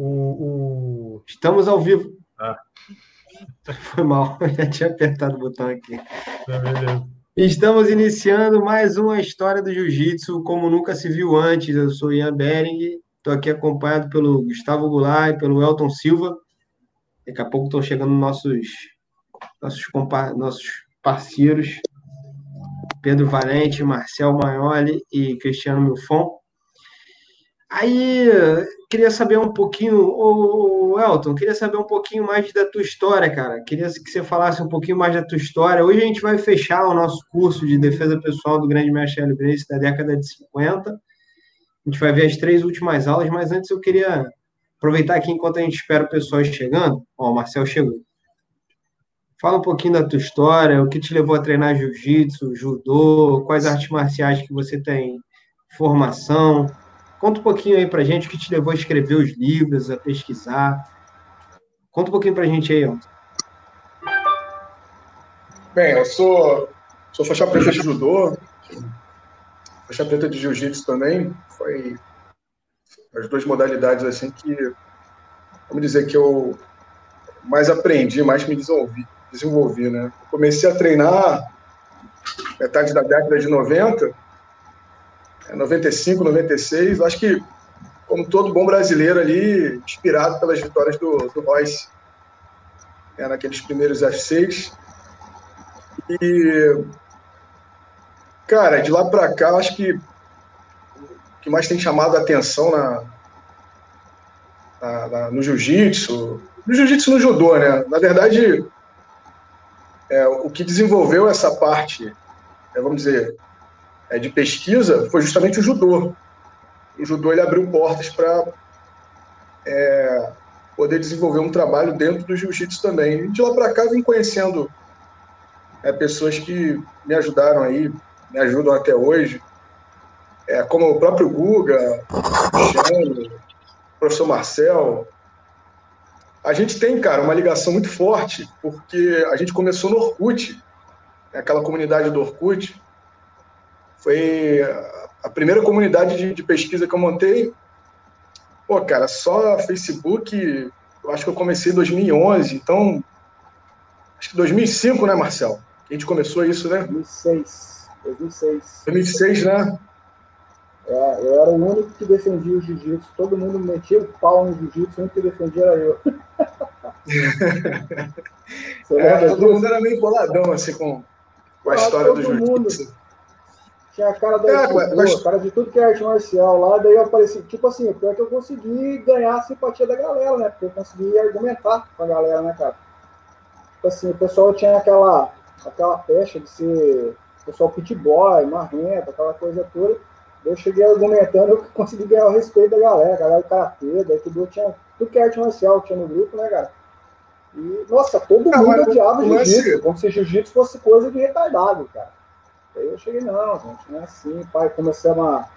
o, o... Estamos ao vivo. Ah. Foi mal, já tinha apertado o botão aqui. Tá Estamos iniciando mais uma história do Jiu-Jitsu, como nunca se viu antes. Eu sou Ian Bering, estou aqui acompanhado pelo Gustavo Goulart e pelo Elton Silva. Daqui a pouco estão chegando nossos, nossos, nossos parceiros, Pedro Valente, Marcel Maioli e Cristiano Milfon. Aí, queria saber um pouquinho, o Elton, queria saber um pouquinho mais da tua história, cara. Queria que você falasse um pouquinho mais da tua história. Hoje a gente vai fechar o nosso curso de defesa pessoal do grande mestre Hélio Grace da década de 50. A gente vai ver as três últimas aulas, mas antes eu queria aproveitar aqui enquanto a gente espera o pessoal chegando. Ó, o Marcel chegou. Fala um pouquinho da tua história, o que te levou a treinar jiu-jitsu, judô, quais artes marciais que você tem formação, Conta um pouquinho aí pra gente o que te levou a escrever os livros, a pesquisar. Conta um pouquinho pra gente aí, ó. Bem, eu sou, sou faixa preta de judô, faixa preta de jiu-jitsu também. Foi as duas modalidades assim que, vamos dizer que eu mais aprendi, mais me desenvolvi, desenvolvi né? Comecei a treinar metade da década de 90 95, 96. Acho que, como todo bom brasileiro ali, inspirado pelas vitórias do, do Royce né, naqueles primeiros F6. E, cara, de lá para cá, acho que o que mais tem chamado a atenção na, na, na no jiu-jitsu, no jiu-jitsu no judô, né? Na verdade, é, o que desenvolveu essa parte, é, vamos dizer, é, de pesquisa foi justamente o judô. O judô ele abriu portas para é, poder desenvolver um trabalho dentro do jiu-jitsu também. E de lá para cá vim conhecendo é, pessoas que me ajudaram aí, me ajudam até hoje, é, como o próprio Guga, o professor Marcel. A gente tem, cara, uma ligação muito forte, porque a gente começou no Orkut, né, aquela comunidade do Orkut, foi a primeira comunidade de, de pesquisa que eu montei. Pô, cara, só Facebook, eu acho que eu comecei em 2011, então acho que 2005, né, Marcel? A gente começou isso, né? 2006. 2006. 2006, né? É, eu era o único que defendia o jiu-jitsu. Todo mundo metia o pau no jiu-jitsu, o único que defendia era eu. é, todo mundo era meio boladão, assim, com, com a ah, história do jiu-jitsu. Tinha a cara da é, mas... cara de tudo que é arte marcial lá, daí eu apareci, tipo assim, o pior é que eu consegui ganhar a simpatia da galera, né? Porque eu consegui argumentar com a galera, né, cara? Tipo assim, o pessoal tinha aquela, aquela pecha de ser pessoal pit boy, marrento, aquela coisa toda. Eu cheguei argumentando, eu consegui ganhar o respeito da galera, a galera do karatê, daí tudo tinha, tudo que é arte marcial tinha no grupo, né, cara? E, nossa, todo ah, mundo odiava jiu-jitsu, como se jiu-jitsu fosse coisa de retardado, cara. Aí eu cheguei, não, gente, não é assim, pai. Começamos a,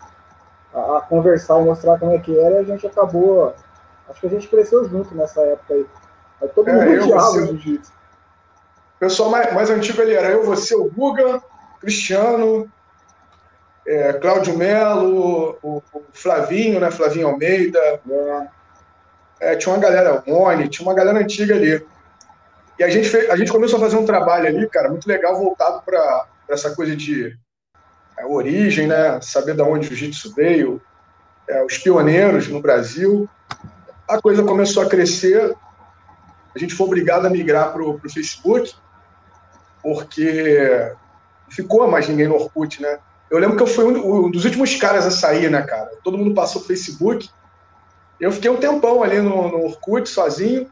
a, a, conversar e mostrar como é que era, e a gente acabou. Acho que a gente cresceu junto nessa época aí. aí todo é, mundo odiava o jiu-jitsu. O pessoal mais, mais antigo ali era eu, você, o Guga, Cristiano, é, Cláudio Melo, o, o, Flavinho, né? Flavinho Almeida. É. É, tinha uma galera, Mone, tinha uma galera antiga ali. E a gente, fez, a gente começou a fazer um trabalho ali, cara, muito legal, voltado para essa coisa de é, origem, né? saber de onde o jiu-jitsu veio, é, os pioneiros no Brasil. A coisa começou a crescer, a gente foi obrigado a migrar para o Facebook, porque ficou mais ninguém no Orkut, né? Eu lembro que eu fui um, um dos últimos caras a sair, né, cara? Todo mundo passou o Facebook. Eu fiquei um tempão ali no, no Orkut, sozinho.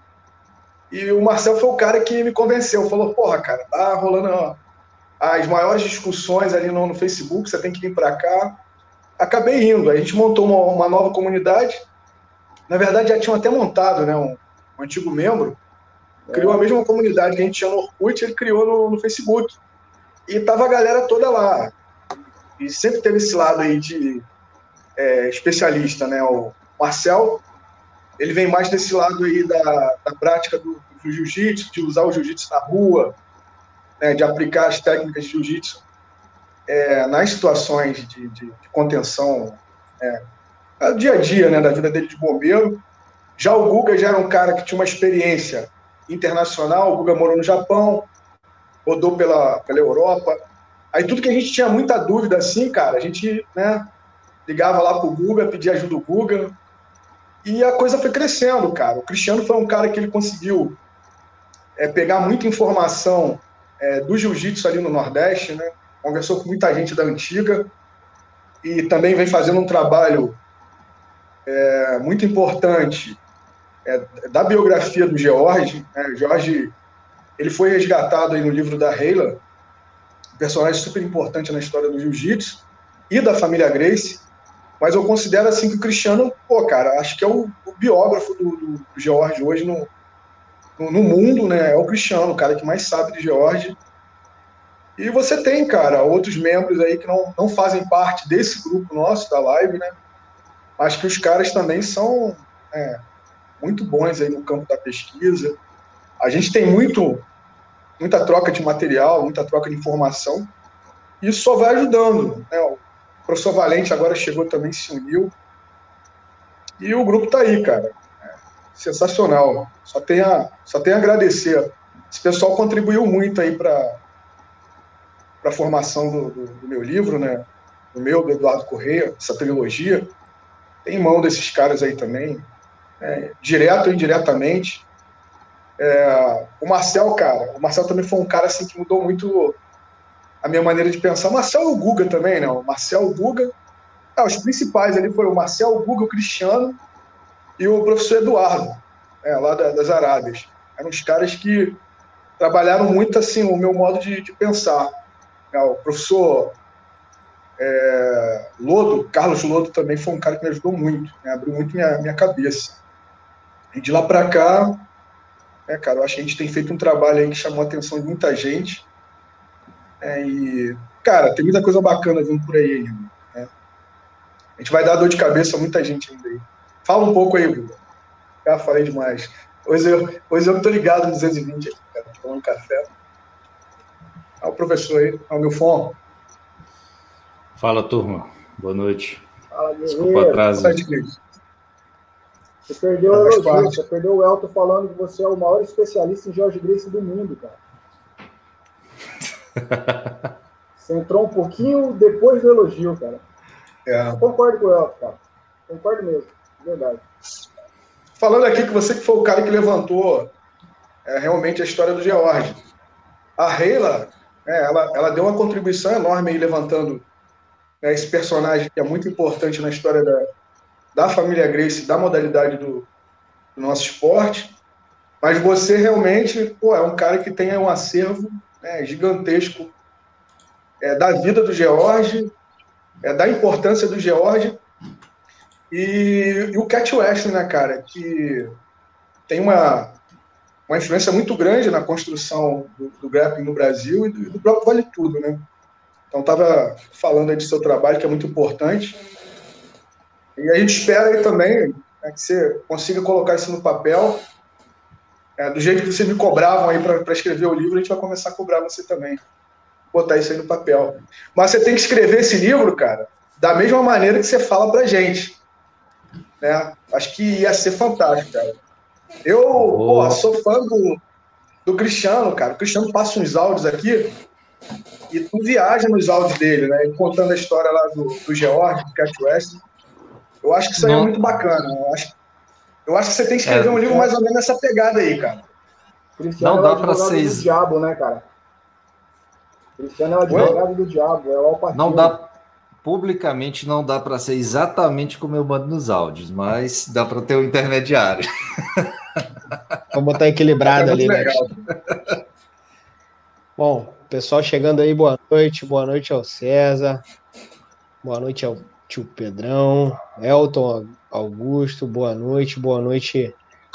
E o Marcel foi o cara que me convenceu. Falou, porra, cara, tá rolando as maiores discussões ali no, no Facebook, você tem que vir para cá. Acabei indo, a gente montou uma, uma, nova comunidade. Na verdade, já tinham até montado, né? Um, um antigo membro criou a mesma comunidade que a gente tinha no Orkut, ele criou no, no Facebook. E tava a galera toda lá. E sempre teve esse lado aí de é, especialista, né? O Marcel, ele vem mais desse lado aí da, da prática do, do jiu-jitsu, de usar o jiu-jitsu na rua, né, de aplicar as técnicas de jiu-jitsu é, nas situações de, de, de contenção é, dia a dia né, da vida dele de bombeiro. Já o Guga já era um cara que tinha uma experiência internacional, o Guga morou no Japão, rodou pela, pela Europa. Aí tudo que a gente tinha muita dúvida assim, cara, a gente né, ligava lá pro Guga, pedia ajuda do Guga. E a coisa foi crescendo, cara. O Cristiano foi um cara que ele conseguiu é, pegar muita informação é, do jiu-jitsu ali no Nordeste, né? Conversou com muita gente da antiga e também vem fazendo um trabalho é, muito importante é, da biografia do George. Né? George ele foi resgatado aí no livro da Reila, um personagem super importante na história do jiu-jitsu e da família Grace. Mas eu considero assim que o Cristiano, pô, cara, acho que é o, o biógrafo do, do, do, George hoje no, no, mundo, né? É o Cristiano, o cara que mais sabe de George. E você tem, cara, outros membros aí que não, não fazem parte desse grupo nosso da live, né? Mas que os caras também são é, muito bons aí no campo da pesquisa. A gente tem muito, muita troca de material, muita troca de informação. Isso só vai ajudando. Né? O professor Valente agora chegou também, se uniu. E o grupo está aí, cara. Sensacional. Só tem, a, só tem a agradecer. Esse pessoal contribuiu muito aí para a formação do, do, do, meu livro, né? Do meu, do Eduardo Correia, essa trilogia. Tem mão desses caras aí também é, direto ou indiretamente. É, o Marcel, cara, o Marcel também foi um cara assim que mudou muito a minha maneira de pensar. O Marcel e o Guga também, né? O Marcel, o Guga. Ah, os principais ali foram o Marcel, o Guga, o Cristiano e o professor Eduardo, é, lá da, das Arábias. Eram os caras que trabalharam muito assim o meu modo de, de pensar. É, o professor é, Lodo, Carlos Lodo também foi um cara que me ajudou muito, né? abriu muito minha, minha cabeça. E de lá para cá, é, cara, eu acho que a gente tem feito um trabalho aí que chamou a atenção de muita gente. É, e, cara, tem muita coisa bacana vindo por aí ainda. Né? A gente vai dar dor de cabeça a muita gente ainda aí. Fala um pouco aí, Guga. Já falei demais. Hoje eu, hoje eu tô ligado no 220 aqui, cara, tomando café. Olha o professor aí, olha o meu fone. Fala, turma. Boa noite. Fala, Desculpa o atraso. Você perdeu o elogio, você perdeu o Elton falando que você é o maior especialista em George Grace do mundo, cara. Você entrou um pouquinho depois do elogio, cara. É. Concordo com o Elton, cara. Concordo mesmo, verdade. Falando aqui que você que foi o cara que levantou é, realmente a história do George. A Reila, é, ela, ela deu uma contribuição enorme aí levantando né, esse personagem que é muito importante na história da, da família Grace, da modalidade do, do nosso esporte, mas você realmente pô, é um cara que tem um acervo né, gigantesco é, da vida do George, é, da importância do George, e, e o Cat West, né, cara, que tem uma, uma influência muito grande na construção do, do grappling no Brasil e do, do próprio Vale Tudo, né? Então, estava falando aí do seu trabalho, que é muito importante. E a gente espera aí também né, que você consiga colocar isso no papel. É, do jeito que vocês me cobravam aí para escrever o livro, a gente vai começar a cobrar você também. Botar isso aí no papel. Mas você tem que escrever esse livro, cara, da mesma maneira que você fala pra gente. Né? Acho que ia ser fantástico, cara. Eu oh. sou fã do, do Cristiano, cara. O Cristiano passa uns áudios aqui e tu viaja nos áudios dele, né? Contando a história lá do, do George, do Cat West. Eu acho que isso aí é Não. é muito bacana. Eu acho, eu acho que você tem que escrever é, um livro mais ou menos nessa pegada aí, cara. Cristiano não dá é para ser do diabo, né, cara? Cristiano é o advogado do diabo, é o Alpatino. Não dá publicamente não dá para ser exatamente como eu mando nos áudios, mas dá para ter o um intermediário. Vamos botar equilibrado é ali, né? Bom, pessoal chegando aí, boa noite, boa noite ao César, boa noite ao tio Pedrão, Elton Augusto, boa noite, boa noite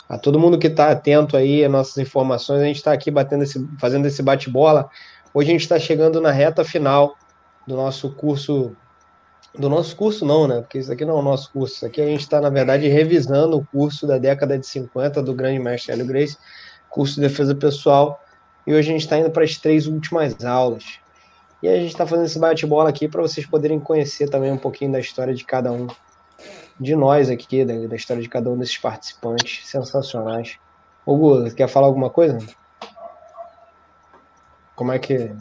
a todo mundo que está atento aí às nossas informações. A gente está aqui batendo esse, fazendo esse bate-bola. Hoje a gente está chegando na reta final do nosso curso. Do nosso curso, não, né? Porque isso aqui não é o nosso curso. Isso aqui a gente está, na verdade, revisando o curso da década de 50 do grande mestre Hélio Grace, curso de defesa pessoal. E hoje a gente está indo para as três últimas aulas. E a gente está fazendo esse bate-bola aqui para vocês poderem conhecer também um pouquinho da história de cada um. de nós aqui, da, da história de cada um desses participantes sensacionais. Hugo, quer falar alguma coisa? Como é que.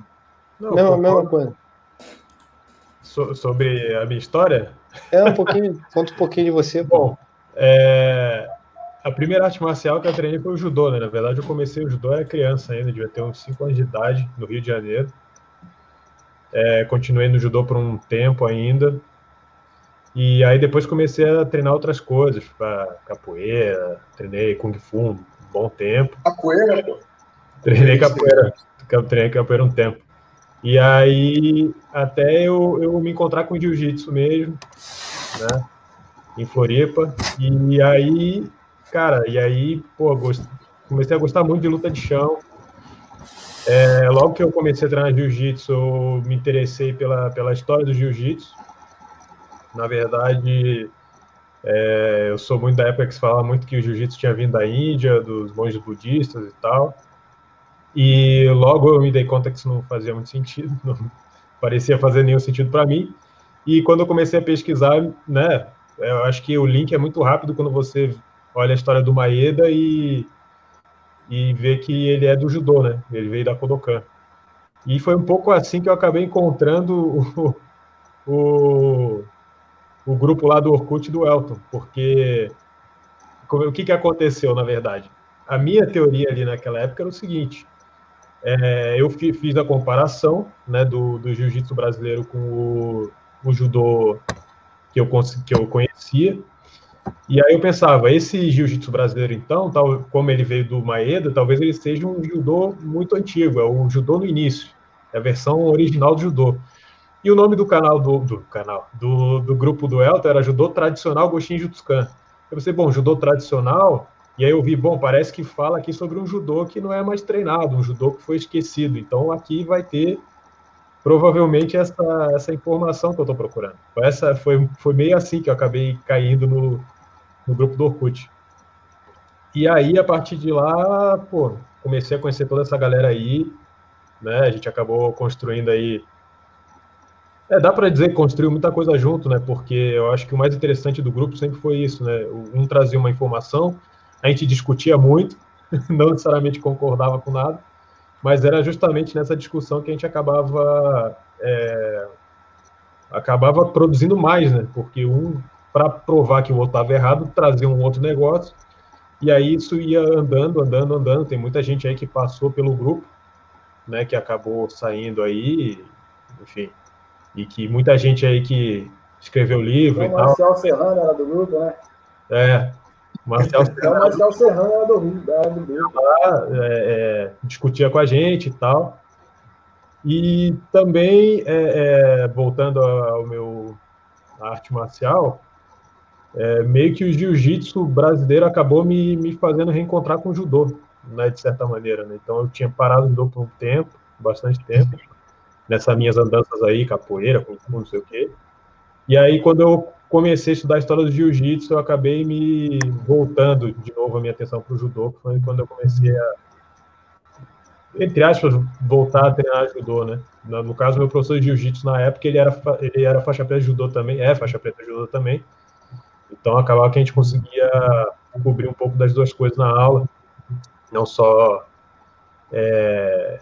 Não, mesma, mesma coisa. So, sobre a minha história? É, um pouquinho. conta um pouquinho de você. Bom, é, a primeira arte marcial que eu treinei foi o judô, né? Na verdade, eu comecei o judô, era criança ainda, devia ter uns 5 anos de idade, no Rio de Janeiro. É, continuei no judô por um tempo ainda. E aí depois comecei a treinar outras coisas, capoeira, treinei kung fu um bom tempo. Capoeira, pô. Treinei capoeira, treinei capoeira um tempo. E aí até eu, eu me encontrar com jiu-jitsu mesmo, né? Em Floripa. E aí, cara, e aí, pô, comecei a gostar muito de luta de chão. É, logo que eu comecei a treinar jiu-jitsu, eu me interessei pela, pela história do jiu-jitsu na verdade, é, eu sou muito da época que se falava muito que o jiu-jitsu tinha vindo da Índia, dos monges budistas e tal. E logo eu me dei conta que isso não fazia muito sentido, não parecia fazer nenhum sentido para mim. E quando eu comecei a pesquisar, né, eu acho que o link é muito rápido quando você olha a história do Maeda e, e vê que ele é do judô, né? Ele veio da Kodokan. E foi um pouco assim que eu acabei encontrando o, o, o grupo lá do Orkut do Elton, porque o que, que aconteceu, na verdade? A minha teoria ali naquela época era o seguinte, é, eu fiz a comparação né, do, do jiu-jitsu brasileiro com o, o judô que eu, que eu conhecia, e aí eu pensava, esse jiu-jitsu brasileiro, então, tal, como ele veio do Maeda, talvez ele seja um judô muito antigo, é o judô no início, é a versão original do judô. E o nome do canal do, do canal do, do grupo do Elton era Judô Tradicional Goshin Jutsukan. Eu pensei, bom, judô tradicional, e aí eu vi, bom, parece que fala aqui sobre um judô que não é mais treinado, um judô que foi esquecido. Então aqui vai ter provavelmente essa, essa informação que eu estou procurando. Essa foi, foi meio assim que eu acabei caindo no, no grupo do Orkut. E aí, a partir de lá, pô, comecei a conhecer toda essa galera aí, né? A gente acabou construindo aí é, dá para dizer que construiu muita coisa junto, né? Porque eu acho que o mais interessante do grupo sempre foi isso, né? Um trazia uma informação, a gente discutia muito, não necessariamente concordava com nada, mas era justamente nessa discussão que a gente acabava é, acabava produzindo mais, né? Porque um para provar que o outro estava errado trazia um outro negócio e aí isso ia andando, andando, andando. Tem muita gente aí que passou pelo grupo, né? Que acabou saindo aí, enfim e que muita gente aí que escreveu livro e tal. Marcel Serrano era do grupo, né? É, Marcel Serrano. Marcel Serrano era do, era do grupo. Lá, é, é, discutia com a gente e tal. E também, é, é voltando ao meu arte marcial, é, meio que o jiu-jitsu brasileiro acabou me, me fazendo reencontrar com o judô, né, de certa maneira. Né? Então eu tinha parado o judô por um tempo, bastante tempo, nessas minhas andanças aí, capoeira, com não sei o quê. E aí, quando eu comecei a estudar a história do jiu-jitsu, eu acabei me voltando de novo a minha atenção para o judô, que foi quando eu comecei a, entre aspas, voltar a treinar judô, né? No, caso, meu professor de jiu-jitsu na época, ele era, ele era faixa preta de judô também, é faixa preta de judô também. Então, acabava que a gente conseguia cobrir um pouco das duas coisas na aula, não só é,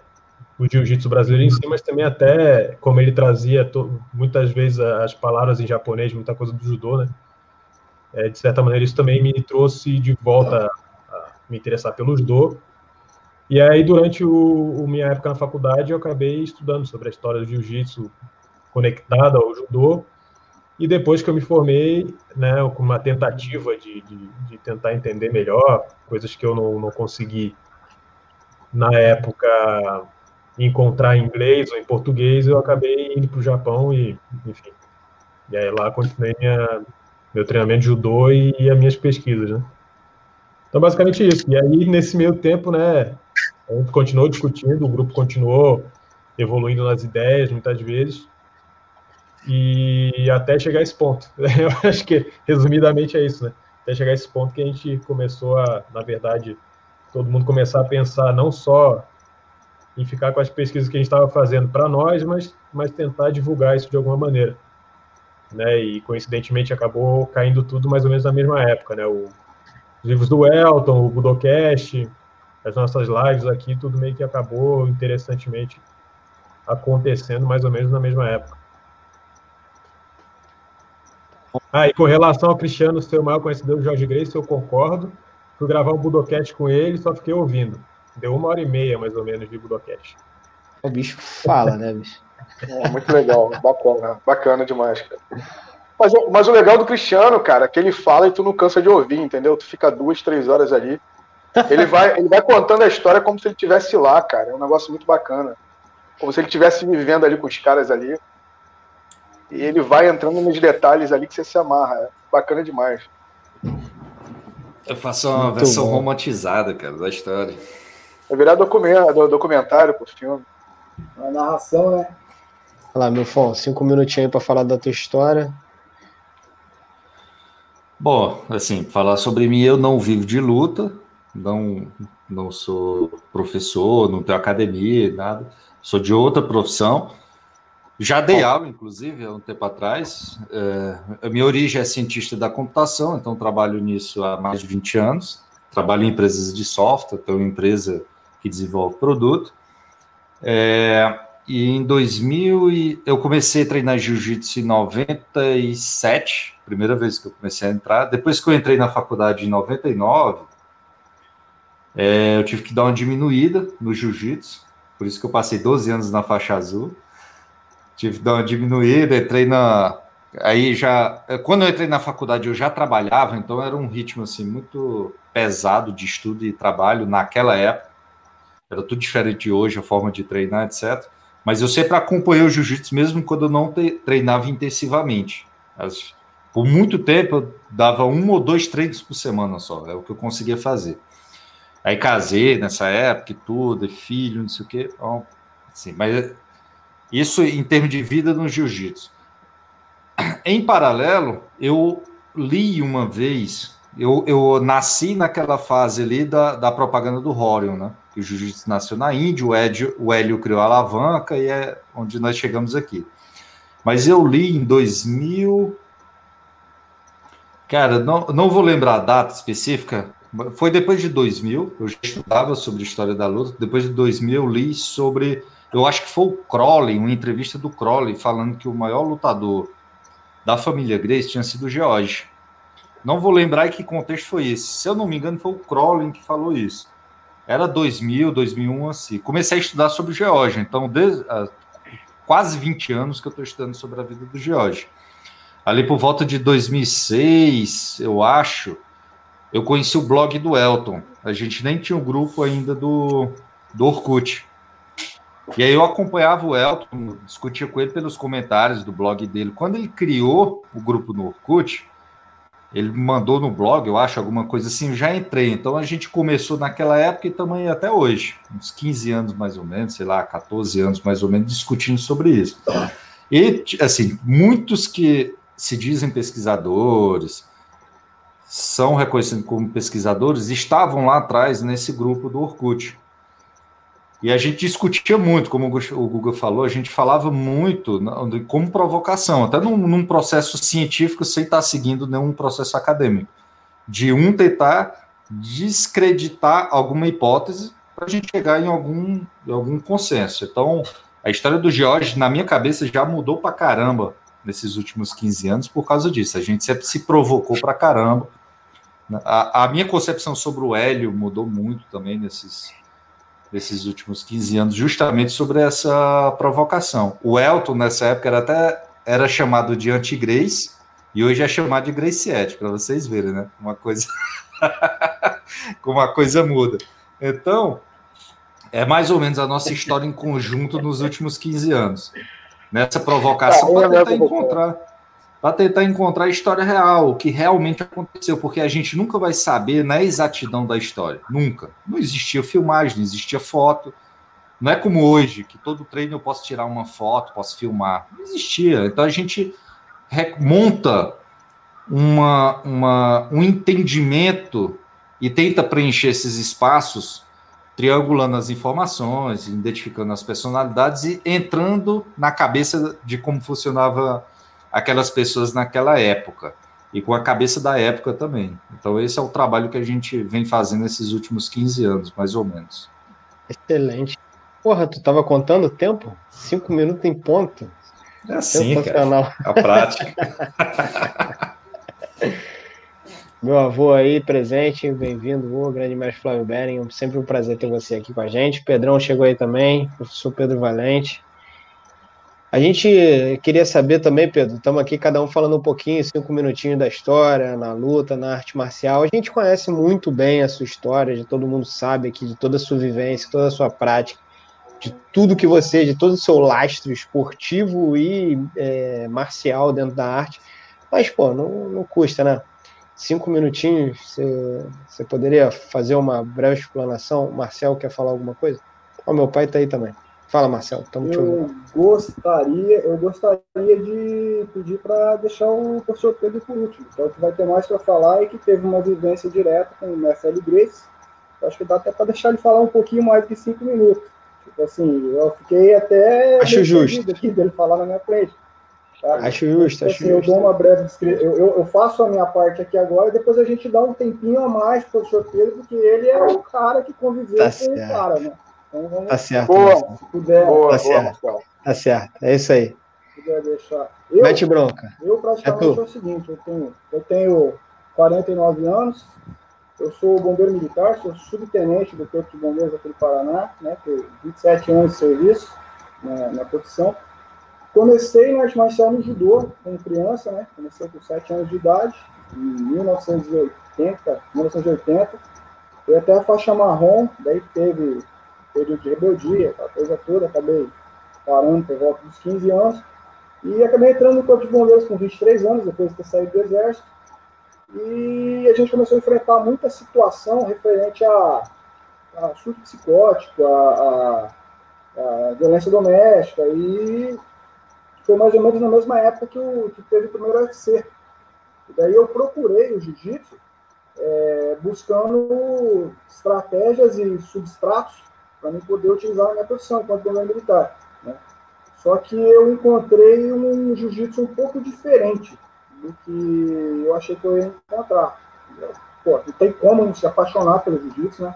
o jiu-jitsu brasileiro em si, mas também até como ele trazia muitas vezes as palavras em japonês, muita coisa do judô, né? É, de certa maneira, isso também me trouxe de volta a me interessar pelo judô. E aí, durante o, o minha época na faculdade, eu acabei estudando sobre a história do jiu-jitsu conectada ao judô. E depois que eu me formei, né, com uma tentativa de, de, de tentar entender melhor, coisas que eu não, não consegui na época encontrar em inglês ou em português, eu acabei indo para o Japão e, enfim. E aí lá continuei minha, meu treinamento de judô e, e as minhas pesquisas, né? Então, basicamente isso. E aí, nesse meio tempo, né, a gente continuou discutindo, o grupo continuou evoluindo nas ideias, muitas vezes, e até chegar a esse ponto. Eu acho que, resumidamente, é isso, né? Até chegar a esse ponto que a gente começou a, na verdade, todo mundo começar a pensar não só em ficar com as pesquisas que a gente estava fazendo para nós, mas, mas tentar divulgar isso de alguma maneira. né? E coincidentemente acabou caindo tudo mais ou menos na mesma época, né? O, os livros do Elton, o Budocast, as nossas lives aqui, tudo meio que acabou interessantemente acontecendo mais ou menos na mesma época. Ah, e com relação ao Cristiano ser o maior conhecedor do Jorge Grace, eu concordo. Fui gravar um Budocast com ele, só fiquei ouvindo. Deu uma hora e meia, mais ou menos, de Budocast. O bicho fala, né, bicho? É, muito legal, bacana, bacana demais, cara. Mas, mas o legal do Cristiano, cara, é que ele fala e tu não cansa de ouvir, entendeu? Tu fica duas, três horas ali. Ele vai, ele vai contando a história como se ele estivesse lá, cara. É um negócio muito bacana. Como se ele estivesse vivendo ali com os caras ali. E ele vai entrando nos detalhes ali que você se amarra. É bacana demais. Eu faço uma muito versão bom. romantizada, cara, da história. É virar documentário, documentário pro filme. Uma narração, né? Olha lá, meu fã, cinco minutinhos aí para falar da tua história. Bom, assim, falar sobre mim, eu não vivo de luta, não, não sou professor, não tenho academia, nada, sou de outra profissão. Já dei aula, inclusive, há um tempo atrás. É, a minha origem é cientista da computação, então trabalho nisso há mais de 20 anos. Trabalho em empresas de software, tenho uma empresa que desenvolve produto. É, e em 2000 e, eu comecei a treinar jiu-jitsu em 97, primeira vez que eu comecei a entrar. Depois que eu entrei na faculdade em 99, é, eu tive que dar uma diminuída no jiu-jitsu, por isso que eu passei 12 anos na faixa azul. Tive que dar uma diminuída, entrei na. Aí já. Quando eu entrei na faculdade, eu já trabalhava, então era um ritmo assim muito pesado de estudo e trabalho naquela época. Era tudo diferente de hoje, a forma de treinar, etc. Mas eu sempre acompanhei o jiu-jitsu mesmo quando eu não treinava intensivamente. Por muito tempo eu dava um ou dois treinos por semana só, é o que eu conseguia fazer. Aí casei nessa época e tudo, filho, não sei o quê. Então, assim, mas isso em termos de vida no jiu-jitsu. Em paralelo, eu li uma vez, eu, eu nasci naquela fase ali da, da propaganda do Horion, né? Que o jiu-jitsu nasceu na Índia, o, Ed, o Hélio criou a alavanca e é onde nós chegamos aqui. Mas eu li em 2000. Cara, não, não vou lembrar a data específica, foi depois de 2000, eu já estudava sobre história da luta, depois de 2000 eu li sobre, eu acho que foi o Crowley, uma entrevista do Crowley, falando que o maior lutador da família Grace tinha sido o George. Não vou lembrar em que contexto foi esse. Se eu não me engano, foi o Crowley que falou isso. Era 2000, 2001, assim. Comecei a estudar sobre Geórgia, então, desde, uh, quase 20 anos que eu estou estudando sobre a vida do Geórgia. Ali por volta de 2006, eu acho, eu conheci o blog do Elton. A gente nem tinha o um grupo ainda do, do Orkut. E aí eu acompanhava o Elton, discutia com ele pelos comentários do blog dele. Quando ele criou o grupo no Orkut, ele mandou no blog, eu acho, alguma coisa assim, já entrei. Então a gente começou naquela época e também até hoje, uns 15 anos mais ou menos, sei lá, 14 anos mais ou menos, discutindo sobre isso. E, assim, muitos que se dizem pesquisadores, são reconhecidos como pesquisadores, estavam lá atrás nesse grupo do Orkut. E a gente discutia muito, como o Google falou, a gente falava muito como provocação, até num, num, processo científico sem estar seguindo nenhum processo acadêmico, de um tentar descreditar alguma hipótese para a gente chegar em algum, em algum consenso. Então, a história do George, na minha cabeça, já mudou para caramba nesses últimos 15 anos por causa disso. A gente sempre se provocou para caramba. A, a minha concepção sobre o Hélio mudou muito também nesses desses últimos 15 anos, justamente sobre essa provocação. O Elton, nessa época, era até era chamado de anti-Grace, e hoje é chamado de Graciette, para vocês verem, né? Uma coisa. Como a coisa muda. Então, é mais ou menos a nossa história em conjunto nos últimos 15 anos. Nessa provocação, para tentar encontrar para tentar encontrar a história real, o que realmente aconteceu, porque a gente nunca vai saber na exatidão da história, nunca. Não existia filmagem, não existia foto. Não é como hoje, que todo treino eu posso tirar uma foto, posso filmar. Não existia. Então a gente monta uma, uma, um entendimento e tenta preencher esses espaços, triangulando as informações, identificando as personalidades e entrando na cabeça de como funcionava aquelas pessoas naquela época e com a cabeça da época também. Então, esse é o trabalho que a gente vem fazendo esses últimos 15 anos, mais ou menos. Excelente. Porra, tu tava contando o tempo? Cinco minutos em ponto. É assim, cara. A prática. Meu avô aí presente, bem-vindo, o grande mestre Flávio Bering. Sempre um prazer ter você aqui com a gente. Pedrão chegou aí também, professor Pedro Valente. A gente queria saber também, Pedro, estamos aqui cada um falando um pouquinho, cinco minutinhos da história, na luta, na arte marcial. A gente conhece muito bem a sua história, todo mundo sabe aqui, de toda a sua vivência, toda a sua prática, de tudo que você, de todo o seu lastro esportivo e é, marcial dentro da arte. Mas, pô, não, não custa, né? Cinco minutinhos, você, você poderia fazer uma breve explanação? Marcel quer falar alguma coisa? O meu pai está aí também. Fala, Marcelo. Te ouvindo. Gostaria, eu gostaria de pedir para deixar o professor Pedro por último, que é o que vai ter mais para falar e que teve uma vivência direta com o Marcelo Grace. Acho que dá até para deixar ele falar um pouquinho mais de cinco minutos. Tipo assim, eu fiquei até. Acho justo. Aqui dele falar na minha frente. Tá? Acho justo, tipo acho assim, justo. Eu dou uma breve descrição. Eu, eu, eu, faço a minha parte aqui agora e depois a gente dá um tempinho a mais para o professor Pedro, porque ele é o cara que conviveu tá com certo. o cara, né? Então, vamos... Tá certo. Boa, se puder, boa, tá, certo. tá certo. É isso aí. Se puder deixar. Eu, Mete bronca. Eu praticamente é, é, o seguinte, eu tenho, eu tenho 49 anos, eu sou bombeiro militar, sou subtenente do Corpo de Bombeiros aqui do Paraná, né, tenho 27 anos de serviço na, na profissão. Comecei na arte marcial no judô, como criança, né, comecei com 7 anos de idade, em 1980, 1980, fui até a faixa marrom, daí teve período de rebeldia, aquela coisa toda, acabei parando por volta dos 15 anos, e acabei entrando no Corpo de Bombeiros com 23 anos, depois de ter saído do Exército, e a gente começou a enfrentar muita situação referente a, a surto psicótico, a, a, a, violência doméstica, e foi mais ou menos na mesma época que, o, que teve o primeiro UFC. E daí eu procurei o jiu-jitsu é, buscando estratégias e substratos para mim poder utilizar na minha profissão enquanto bombeiro militar. Né? Só que eu encontrei um jiu-jitsu um pouco diferente do que eu achei que eu ia encontrar. Pô, não tem como se apaixonar pelo jiu-jitsu, né?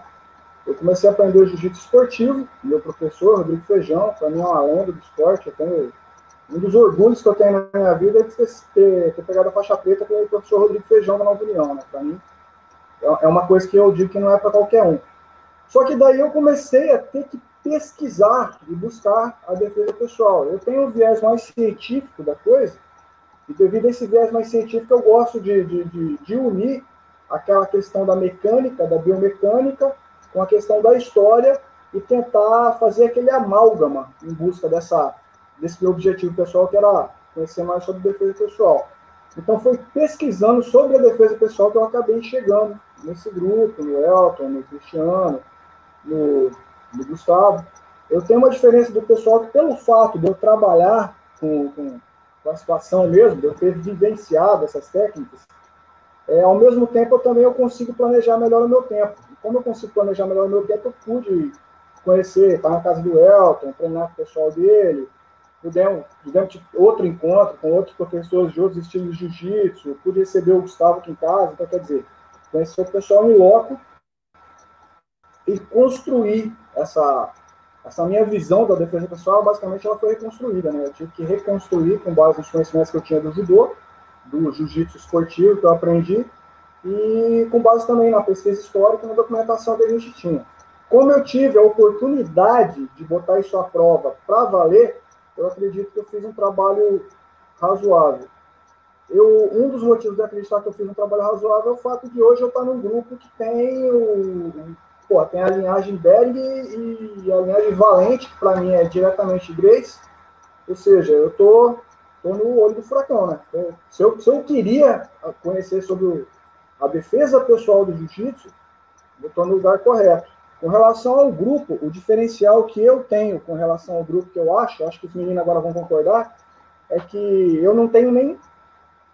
Eu comecei a aprender jiu-jitsu esportivo, meu professor, Rodrigo Feijão, para mim é uma lenda do esporte, eu tenho um dos orgulhos que eu tenho na minha vida é ter, ter, ter pegado a faixa preta com o professor Rodrigo Feijão da Nova União, né? Para mim, é, é uma coisa que eu digo que não é para qualquer um. Só que daí eu comecei a ter que pesquisar e buscar a defesa pessoal. Eu tenho um viés mais científico da coisa, e devido a esse viés mais científico, eu gosto de, de, de, de unir aquela questão da mecânica, da biomecânica, com a questão da história e tentar fazer aquele amálgama em busca dessa, desse meu objetivo pessoal, que era conhecer mais sobre defesa pessoal. Então, foi pesquisando sobre a defesa pessoal que eu acabei chegando nesse grupo, no Elton, no Cristiano, no, no Gustavo. Eu tenho uma diferença do pessoal que, pelo fato de eu trabalhar com, com, com a situação mesmo, de eu ter vivenciado essas técnicas, é, ao mesmo tempo eu também eu consigo planejar melhor o meu tempo. E como eu consigo planejar melhor o meu tempo, eu pude conhecer, estar na casa do Elton, treinar com o pessoal dele, pudemos, tivemos outro encontro com outros professores de outros estilos de jiu-jitsu, pude receber o Gustavo aqui em casa, então quer dizer, conhecer o pessoal em loco e construir essa, essa minha visão da defesa pessoal, basicamente ela foi reconstruída, né? Eu tive que reconstruir com base nos conhecimentos que eu tinha do judô, do jiu-jitsu esportivo que eu aprendi, e com base também na pesquisa histórica e na documentação que a gente tinha. Como eu tive a oportunidade de botar isso à prova para valer, eu acredito que eu fiz um trabalho razoável. Eu, um dos motivos de acreditar que eu fiz um trabalho razoável é o fato de hoje eu estar num grupo que tem o, pô, tem a linhagem Berg e a linhagem Valente, que para mim é diretamente Grace. Ou seja, eu tô, tô no olho do furacão, né? Se, eu, se eu queria conhecer sobre a defesa pessoal do jiu-jitsu, eu estou no lugar correto. Com relação ao grupo, o diferencial que eu tenho com relação ao grupo que eu acho, acho que os meninos agora vão concordar, é que eu não tenho nem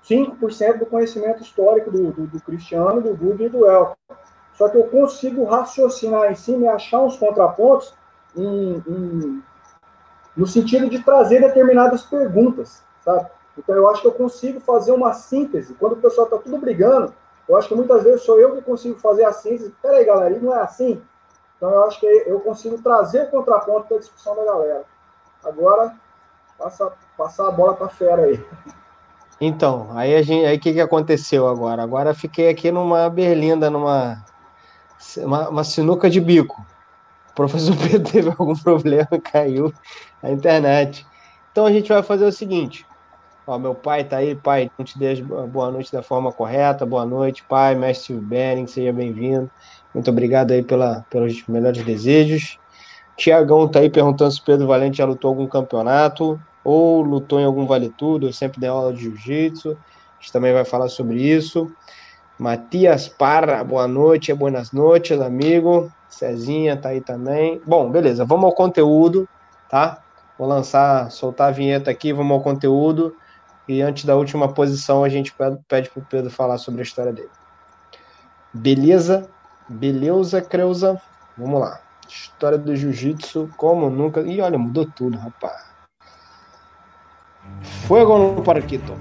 5% do conhecimento histórico do, do, do Cristiano, do Guga e do Elton. Só que eu consigo raciocinar em cima e achar uns contrapontos em, em, no sentido de trazer determinadas perguntas, sabe? Então eu acho que eu consigo fazer uma síntese. Quando o pessoal está tudo brigando, eu acho que muitas vezes sou eu que consigo fazer a síntese. Peraí, galera, não é assim? Então eu acho que eu consigo trazer o contraponto da discussão da galera. Agora, passa, passar a bola para fera aí. Então, aí a gente, aí o que, que aconteceu agora? Agora fiquei aqui numa berlinda, numa uma, uma sinuca de bico. O professor Pedro teve algum problema, caiu a internet. Então a gente vai fazer o seguinte: Ó, meu pai tá aí, pai, não te dê boa noite da forma correta. Boa noite, pai, mestre Bering, seja bem-vindo. Muito obrigado aí pela, pelos melhores desejos. Tiagão tá aí perguntando se Pedro Valente já lutou algum campeonato ou lutou em algum vale tudo. Eu sempre dei aula de jiu-jitsu. A gente também vai falar sobre isso. Matias Parra, boa noite, buenas noites, amigo. Cezinha tá aí também. Bom, beleza, vamos ao conteúdo, tá? Vou lançar, soltar a vinheta aqui, vamos ao conteúdo. E antes da última posição, a gente pede para o Pedro falar sobre a história dele. Beleza? Beleza, Creuza? Vamos lá. História do jiu-jitsu, como nunca. Ih, olha, mudou tudo, rapaz. Fuego no parquito.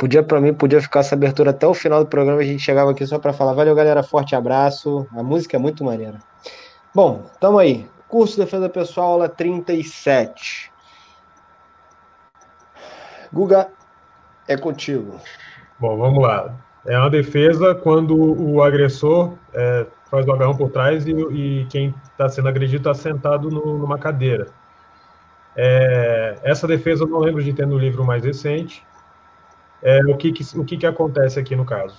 Podia, para mim, podia ficar essa abertura até o final do programa. A gente chegava aqui só para falar. Valeu, galera. Forte abraço. A música é muito maneira. Bom, tamo aí. Curso de Defesa Pessoal, aula 37. Guga, é contigo. Bom, vamos lá. É uma defesa quando o agressor é, faz o agarrão por trás e, e quem está sendo agredido está sentado no, numa cadeira. É, essa defesa eu não lembro de ter no livro mais recente. É, o que, que, o que, que acontece aqui no caso?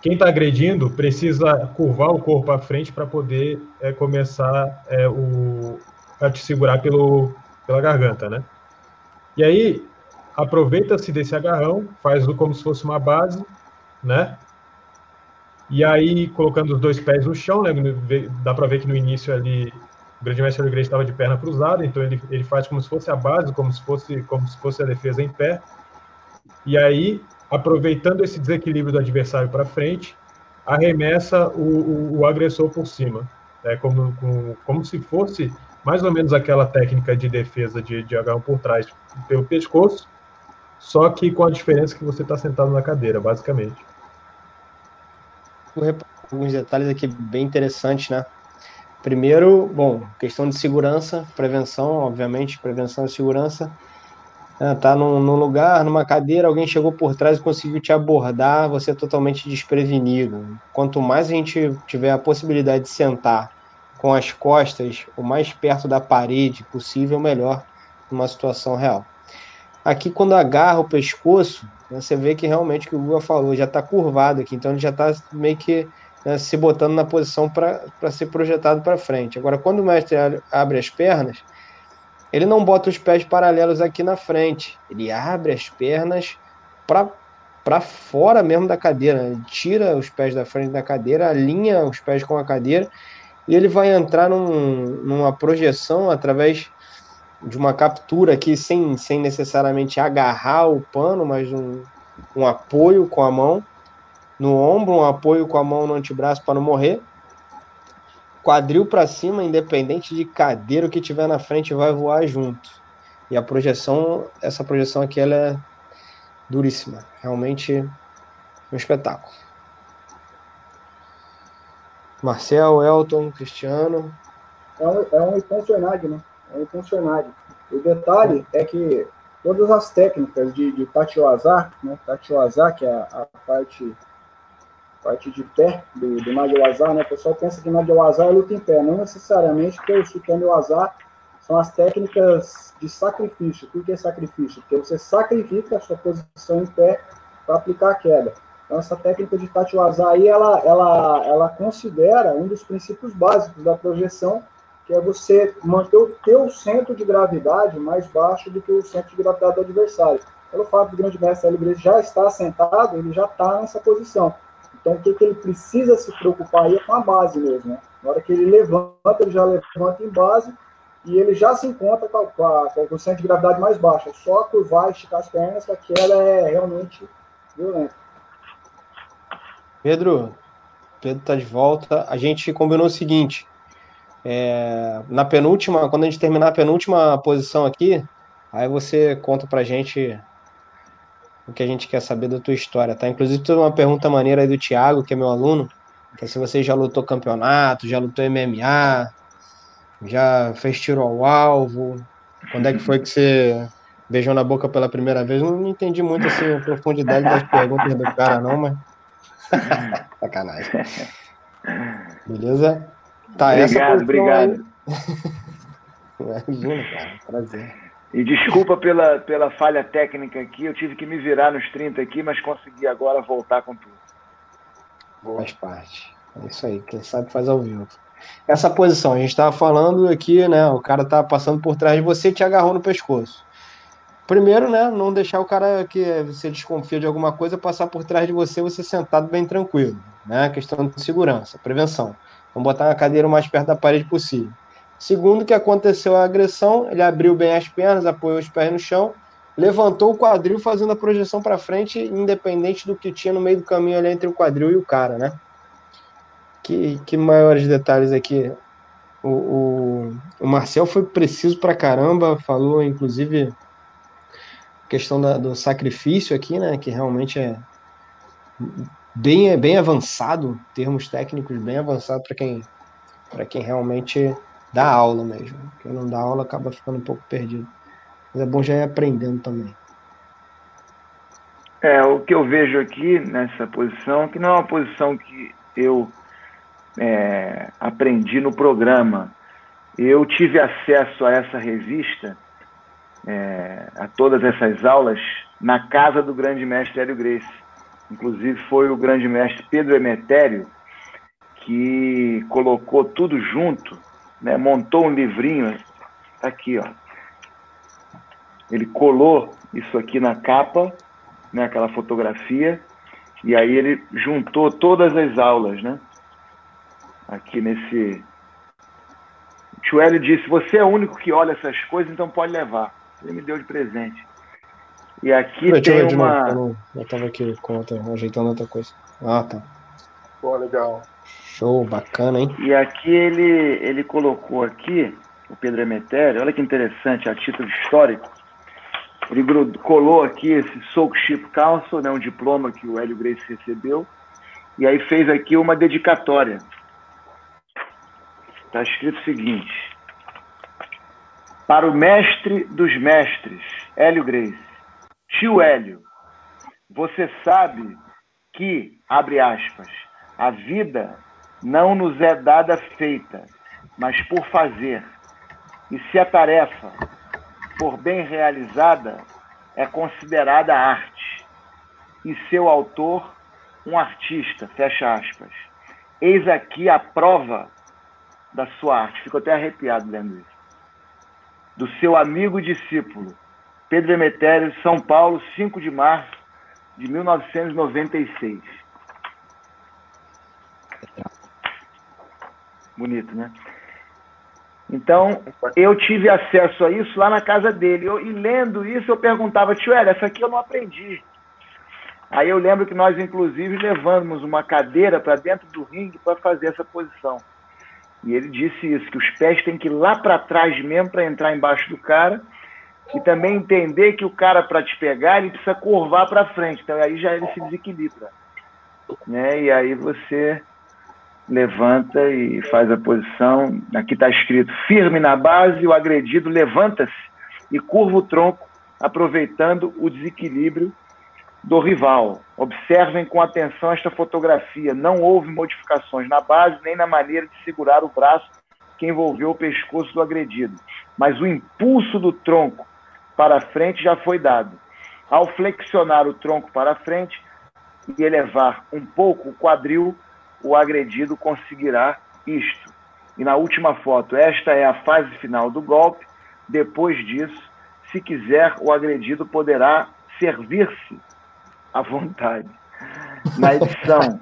Quem está agredindo precisa curvar o corpo à frente para poder é, começar é, o, a te segurar pelo, pela garganta, né? E aí, aproveita-se desse agarrão, faz como se fosse uma base, né? E aí, colocando os dois pés no chão, né? Dá para ver que no início ali o grande mestre igreja estava de perna cruzada, então ele, ele faz como se fosse a base, como se fosse, como se fosse a defesa em pé. E aí, aproveitando esse desequilíbrio do adversário para frente, arremessa o, o, o, agressor por cima. É como, como, como se fosse mais ou menos aquela técnica de defesa de, de agarrão por trás pelo pescoço, só que com a diferença que você está sentado na cadeira, basicamente. Alguns detalhes aqui bem interessantes, né? Primeiro, bom, questão de segurança, prevenção, obviamente, prevenção e segurança. É, tá num, num, lugar, numa cadeira, alguém chegou por trás e conseguiu te abordar, você é totalmente desprevenido. Quanto mais a gente tiver a possibilidade de sentar com as costas o mais perto da parede possível, melhor numa situação real. Aqui, quando agarra o pescoço, né, você vê que realmente o que o Google falou já está curvado aqui, então ele já está meio que né, se botando na posição para ser projetado para frente. Agora, quando o mestre abre as pernas, ele não bota os pés paralelos aqui na frente. Ele abre as pernas para fora mesmo da cadeira. Ele tira os pés da frente da cadeira, alinha os pés com a cadeira e ele vai entrar num, numa projeção através de uma captura aqui, sem, sem necessariamente agarrar o pano, mas um, um apoio com a mão no ombro, um apoio com a mão no antebraço para não morrer. Quadril para cima, independente de cadeira, que tiver na frente vai voar junto. E a projeção, essa projeção aqui, ela é duríssima. Realmente um espetáculo. Marcel, Elton, Cristiano. É um, é um né? É um funcionário. O detalhe é que todas as técnicas de, de Tachioazar, né? Tachioazar, que é a, a parte parte de pé do, do Nagyawazar, né? O pessoal pensa que Nagyawazar é luta em pé, não necessariamente, porque o Shikanyawazar são as técnicas de sacrifício. Por que sacrifício? Porque você sacrifica a sua posição em pé para aplicar a queda. Então, essa técnica de Tachioazar aí, ela, ela, ela considera um dos princípios básicos da projeção, que é você manter o teu centro de gravidade mais baixo do que o centro de gravidade do adversário. Pelo fato do grande mestre L. já estar sentado, ele já está nessa posição. Então, o que, que ele precisa se preocupar aí é com a base mesmo. Né? Na hora que ele levanta, ele já levanta em base e ele já se encontra com, a, com, a, com o centro de gravidade mais baixo. É só curvar, esticar as pernas, que a queda é realmente violenta. Pedro, Pedro está de volta. A gente combinou o seguinte: é, na penúltima, quando a gente terminar a penúltima posição aqui, aí você conta pra gente o que a gente quer saber da tua história, tá? Inclusive, tem uma pergunta maneira aí do Thiago, que é meu aluno, que é se você já lutou campeonato, já lutou MMA, já fez tiro ao alvo, quando é que foi que você beijou na boca pela primeira vez? Não entendi muito assim, a profundidade das perguntas do cara, não, mas. Sacanagem. Beleza? Tá, obrigado, obrigado. Imagina, cara, prazer. E desculpa pela, pela falha técnica aqui, eu tive que me virar nos 30 aqui, mas consegui agora voltar com tudo. Faz parte. É isso aí, quem sabe faz ao vivo. Essa posição, a gente estava falando aqui, né? O cara tá passando por trás de você e te agarrou no pescoço. Primeiro, né? Não deixar o cara que você desconfia de alguma coisa passar por trás de você, você sentado bem tranquilo. Né? Questão de segurança, prevenção. Vamos botar a cadeira o mais perto da parede possível. Segundo que aconteceu a agressão, ele abriu bem as pernas, apoiou os pés no chão, levantou o quadril fazendo a projeção para frente, independente do que tinha no meio do caminho ali entre o quadril e o cara, né? Que, que maiores detalhes aqui. O, o, o Marcel foi preciso para caramba, falou inclusive questão da, do sacrifício aqui, né? Que realmente é bem, bem avançado, termos técnicos bem avançados para quem, quem realmente dá aula mesmo. Quem não dá aula acaba ficando um pouco perdido. Mas é bom já ir aprendendo também. É, o que eu vejo aqui nessa posição, que não é uma posição que eu é, aprendi no programa. Eu tive acesso a essa revista, é, a todas essas aulas, na casa do grande mestre Hélio Grace. Inclusive foi o grande mestre Pedro Emetério que colocou tudo junto né, montou um livrinho, tá aqui, ó. Ele colou isso aqui na capa, né, aquela fotografia, e aí ele juntou todas as aulas, né? Aqui nesse. O tio Hélio disse: Você é o único que olha essas coisas, então pode levar. Ele me deu de presente. E aqui eu tem uma. Eu, eu tava aqui conta, ajeitando outra coisa. Ah, tá. Pô, legal. Show, bacana, hein? E aqui ele, ele colocou aqui, o Pedro Emetério, olha que interessante, a título histórico, ele colou aqui esse Soakship Council, né, um diploma que o Hélio Grace recebeu, e aí fez aqui uma dedicatória. Está escrito o seguinte: Para o mestre dos mestres, Hélio Grace, tio Hélio, você sabe que, abre aspas, a vida não nos é dada feita, mas por fazer. E se a tarefa for bem realizada, é considerada arte. E seu autor, um artista, fecha aspas. Eis aqui a prova da sua arte. Fico até arrepiado lendo isso. Do seu amigo e discípulo, Pedro Emetério, São Paulo, 5 de março de 1996. Bonito, né? Então, eu tive acesso a isso lá na casa dele. Eu, e lendo isso, eu perguntava, tio Hélio, essa aqui eu não aprendi. Aí eu lembro que nós, inclusive, levamos uma cadeira para dentro do ringue para fazer essa posição. E ele disse isso, que os pés têm que ir lá para trás mesmo para entrar embaixo do cara e também entender que o cara, para te pegar, ele precisa curvar para frente. Então aí já ele se desequilibra. Né? E aí você levanta e faz a posição. Aqui está escrito firme na base, o agredido levanta-se e curva o tronco, aproveitando o desequilíbrio do rival. Observem com atenção esta fotografia. Não houve modificações na base nem na maneira de segurar o braço que envolveu o pescoço do agredido, mas o impulso do tronco para frente já foi dado. Ao flexionar o tronco para frente e elevar um pouco o quadril, o agredido conseguirá isto. E na última foto, esta é a fase final do golpe. Depois disso, se quiser, o agredido poderá servir-se à vontade. Na edição.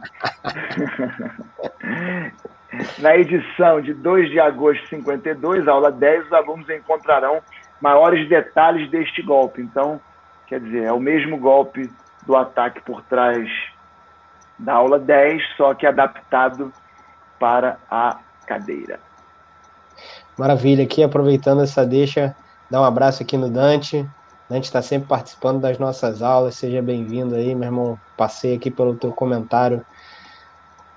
na edição de 2 de agosto de 52, aula 10, os alunos encontrarão maiores detalhes deste golpe. Então, quer dizer, é o mesmo golpe do ataque por trás da aula 10, só que adaptado para a cadeira. Maravilha, aqui aproveitando essa deixa, dar um abraço aqui no Dante. Dante está sempre participando das nossas aulas, seja bem-vindo aí, meu irmão. Passei aqui pelo teu comentário.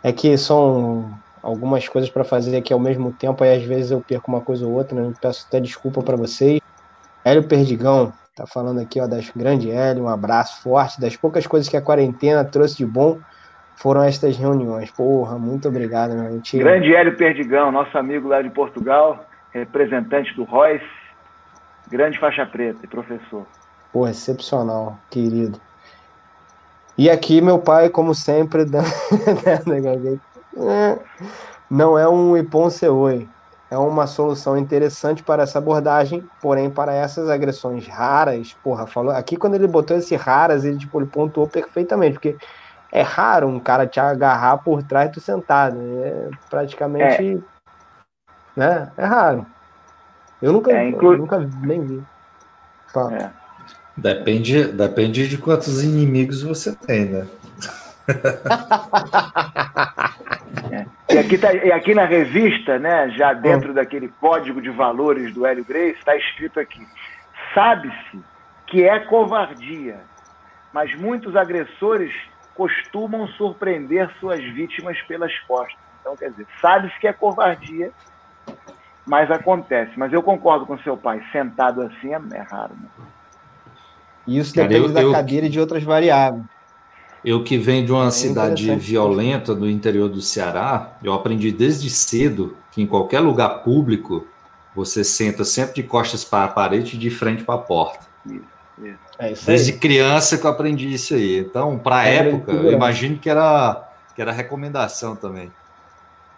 É que são algumas coisas para fazer aqui ao mesmo tempo, aí às vezes eu perco uma coisa ou outra, né? peço até desculpa para vocês. Hélio Perdigão tá falando aqui, ó, das grande Hélio, um abraço forte, das poucas coisas que a quarentena trouxe de bom foram estas reuniões. Porra, muito obrigado, meu gente. Grande Hélio Perdigão, nosso amigo lá de Portugal, representante do Royce, grande faixa preta e professor. Porra, excepcional, querido. E aqui meu pai, como sempre, não é um Ipon Seoi, é uma solução interessante para essa abordagem, porém para essas agressões raras, porra, falou aqui quando ele botou esse raras, ele tipo ele pontuou perfeitamente, porque é raro um cara te agarrar por trás do sentado, é praticamente, é. né? É raro. Eu nunca, é, inclu... eu nunca nem vi. É. Depende, depende de quantos inimigos você tem, né? É. E, aqui tá, e aqui na revista, né, já dentro hum. daquele código de valores do Hélio Grace, está escrito aqui: sabe-se que é covardia, mas muitos agressores costumam surpreender suas vítimas pelas costas. Então, quer dizer, sabe-se que é covardia, mas acontece. Mas eu concordo com seu pai, sentado assim é, é raro. Né? Isso depende Cara, eu, da eu... cadeira e de outras variáveis. Eu que venho de uma é cidade violenta do interior do Ceará, eu aprendi desde cedo que em qualquer lugar público você senta sempre de costas para a parede e de frente para a porta. É desde criança que eu aprendi isso aí. Então, para a é época, eu imagino que era, que era recomendação também.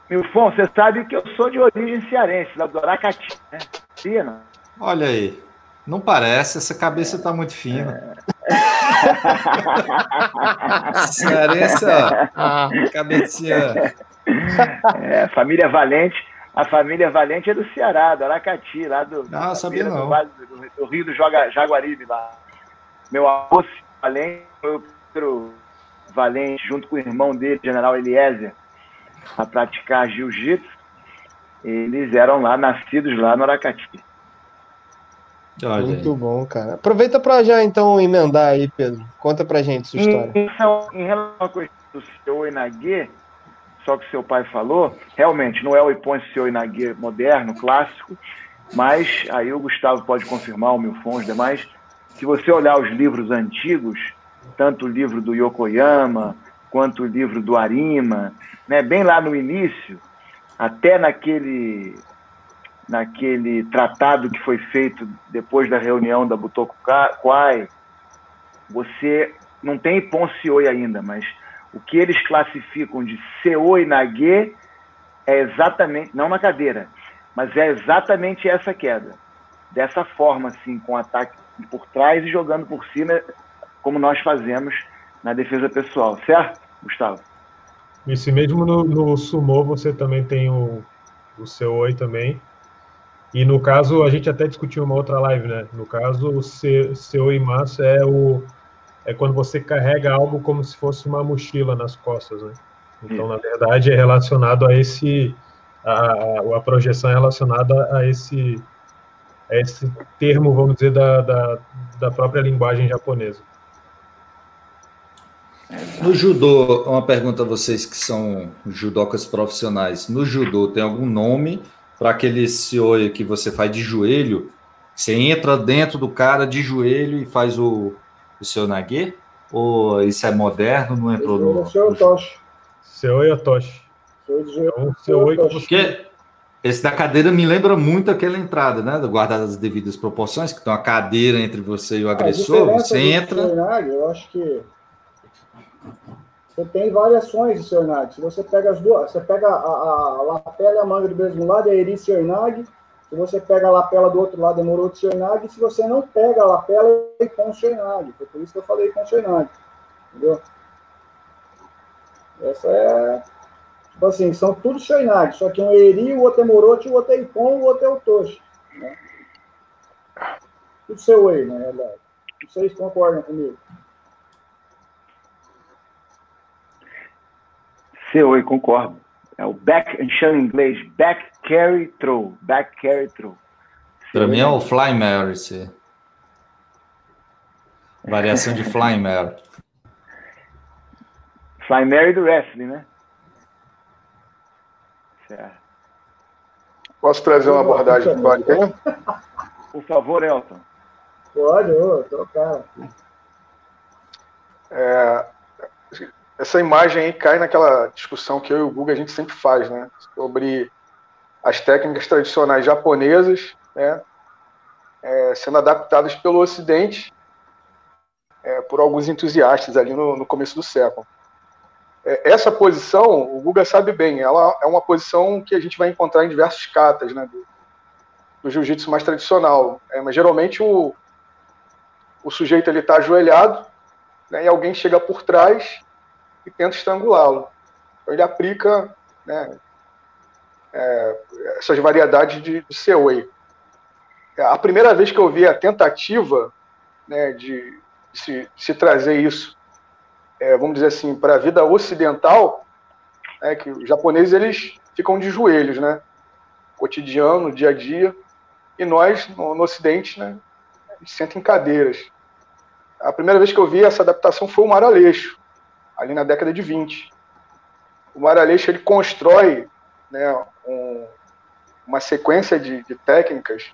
Milfon, você sabe que eu sou de origem cearense, lá do Aracati, né? Fina. Olha aí. Não parece, essa cabeça está muito fina. Cearense, ó, cabecinha. É, família Valente. A família Valente é do Ceará, do Aracati, lá do, não, sabia não. Do, do, Rio do Jaguaribe, lá. Meu avô Valente foi o Pedro Valente, junto com o irmão dele, general Eliezer, a praticar jiu-jitsu. Eles eram lá, nascidos lá no Aracati. Olha Muito aí. bom, cara. Aproveita para já então emendar aí, Pedro. Conta pra gente sua história. Em, em relação à questão do seu Inagê, só que seu pai falou, realmente não é o Ipon seu Inagê moderno, clássico, mas aí o Gustavo pode confirmar, o Milfon, os demais, se você olhar os livros antigos, tanto o livro do Yokoyama, quanto o livro do Arima, né, bem lá no início, até naquele naquele tratado que foi feito depois da reunião da Butoku Kwai, você não tem Ponsioi ainda, mas o que eles classificam de Seoi Nage é exatamente, não na cadeira, mas é exatamente essa queda. Dessa forma, assim, com ataque por trás e jogando por cima, como nós fazemos na defesa pessoal, certo, Gustavo? Isso mesmo no, no você também tem o, o Seoi também, e no caso, a gente até discutiu uma outra live, né? No caso, o seu imaço é o é quando você carrega algo como se fosse uma mochila nas costas, né? Então, na verdade, é relacionado a esse a, a projeção é relacionada a esse, a esse termo, vamos dizer, da, da, da própria linguagem japonesa. No judô, uma pergunta a vocês que são judocas profissionais. No judô, tem algum nome para aquele seoi que você faz de joelho? Você entra dentro do cara de joelho e faz o, o seu nage? Ou isso é moderno, não entrou no... É seu Toshi. Seoi Otoshi. Seoi Porque esse da cadeira me lembra muito aquela entrada, né? Guardar as devidas proporções, que tem uma cadeira entre você e o agressor, você entra... Eu acho que você tem variações de Cernag. Se você pega as duas, você pega a, a, a lapela e a manga do mesmo lado, é Eri Cernag. Se você pega a lapela do outro lado, é Moroto Cernag. Se você não pega a lapela, é com Cernag. Foi por isso que eu falei com Cernag. Entendeu? Essa é. Tipo assim, são tudo Cernag. Só que um é Eri, o outro é Moroto, o outro é Ipon, o outro é o Toshi. Né? Tudo seu aí, na verdade. Vocês concordam comigo? Seu, eu concordo. É o back, chama em inglês back carry throw. Back carry throw. Para mim é o Fly Mary. Variação de Fly Mary. Fly Mary do wrestling, né? Certo. Posso trazer uma abordagem histórica? Por favor, Elton. Pode, ô, trocar. É, essa imagem aí cai naquela discussão que eu e o Google a gente sempre faz, né? Sobre as técnicas tradicionais japonesas, né? É, sendo adaptadas pelo Ocidente é, por alguns entusiastas ali no, no começo do século. É, essa posição, o Guga sabe bem, ela é uma posição que a gente vai encontrar em diversos katas, né? Do, do jiu-jitsu mais tradicional. É, mas geralmente o, o sujeito está ajoelhado né, e alguém chega por trás e tenta estrangulá-lo. Então, ele aplica né, é, essas variedades de, de Seoway. É, a primeira vez que eu vi a tentativa né, de, se, se, trazer isso, é, vamos dizer assim, para a vida ocidental, é que os japoneses eles ficam de joelhos, né? Cotidiano, dia a dia, e nós, no, no Ocidente, né, senta em cadeiras. A primeira vez que eu vi essa adaptação foi o Mar Aleixo, ali na década de 20. O Maraleixo ele constrói né, um, uma sequência de, de, técnicas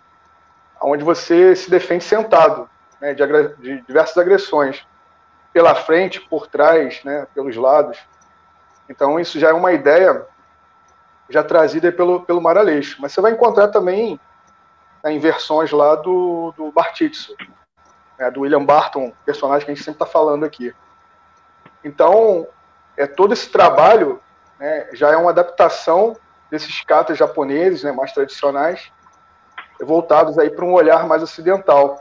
onde você se defende sentado né, de, de, diversas agressões pela frente, por trás, né, pelos lados. Então isso já é uma ideia já trazida pelo, pelo Maraleixo. Mas você vai encontrar também né, em versões lá do, do Bartitsu, né, do William Barton, personagem que a gente sempre está falando aqui. Então, é, todo esse trabalho né, já é uma adaptação desses katas japoneses, né, mais tradicionais, voltados aí para um olhar mais ocidental.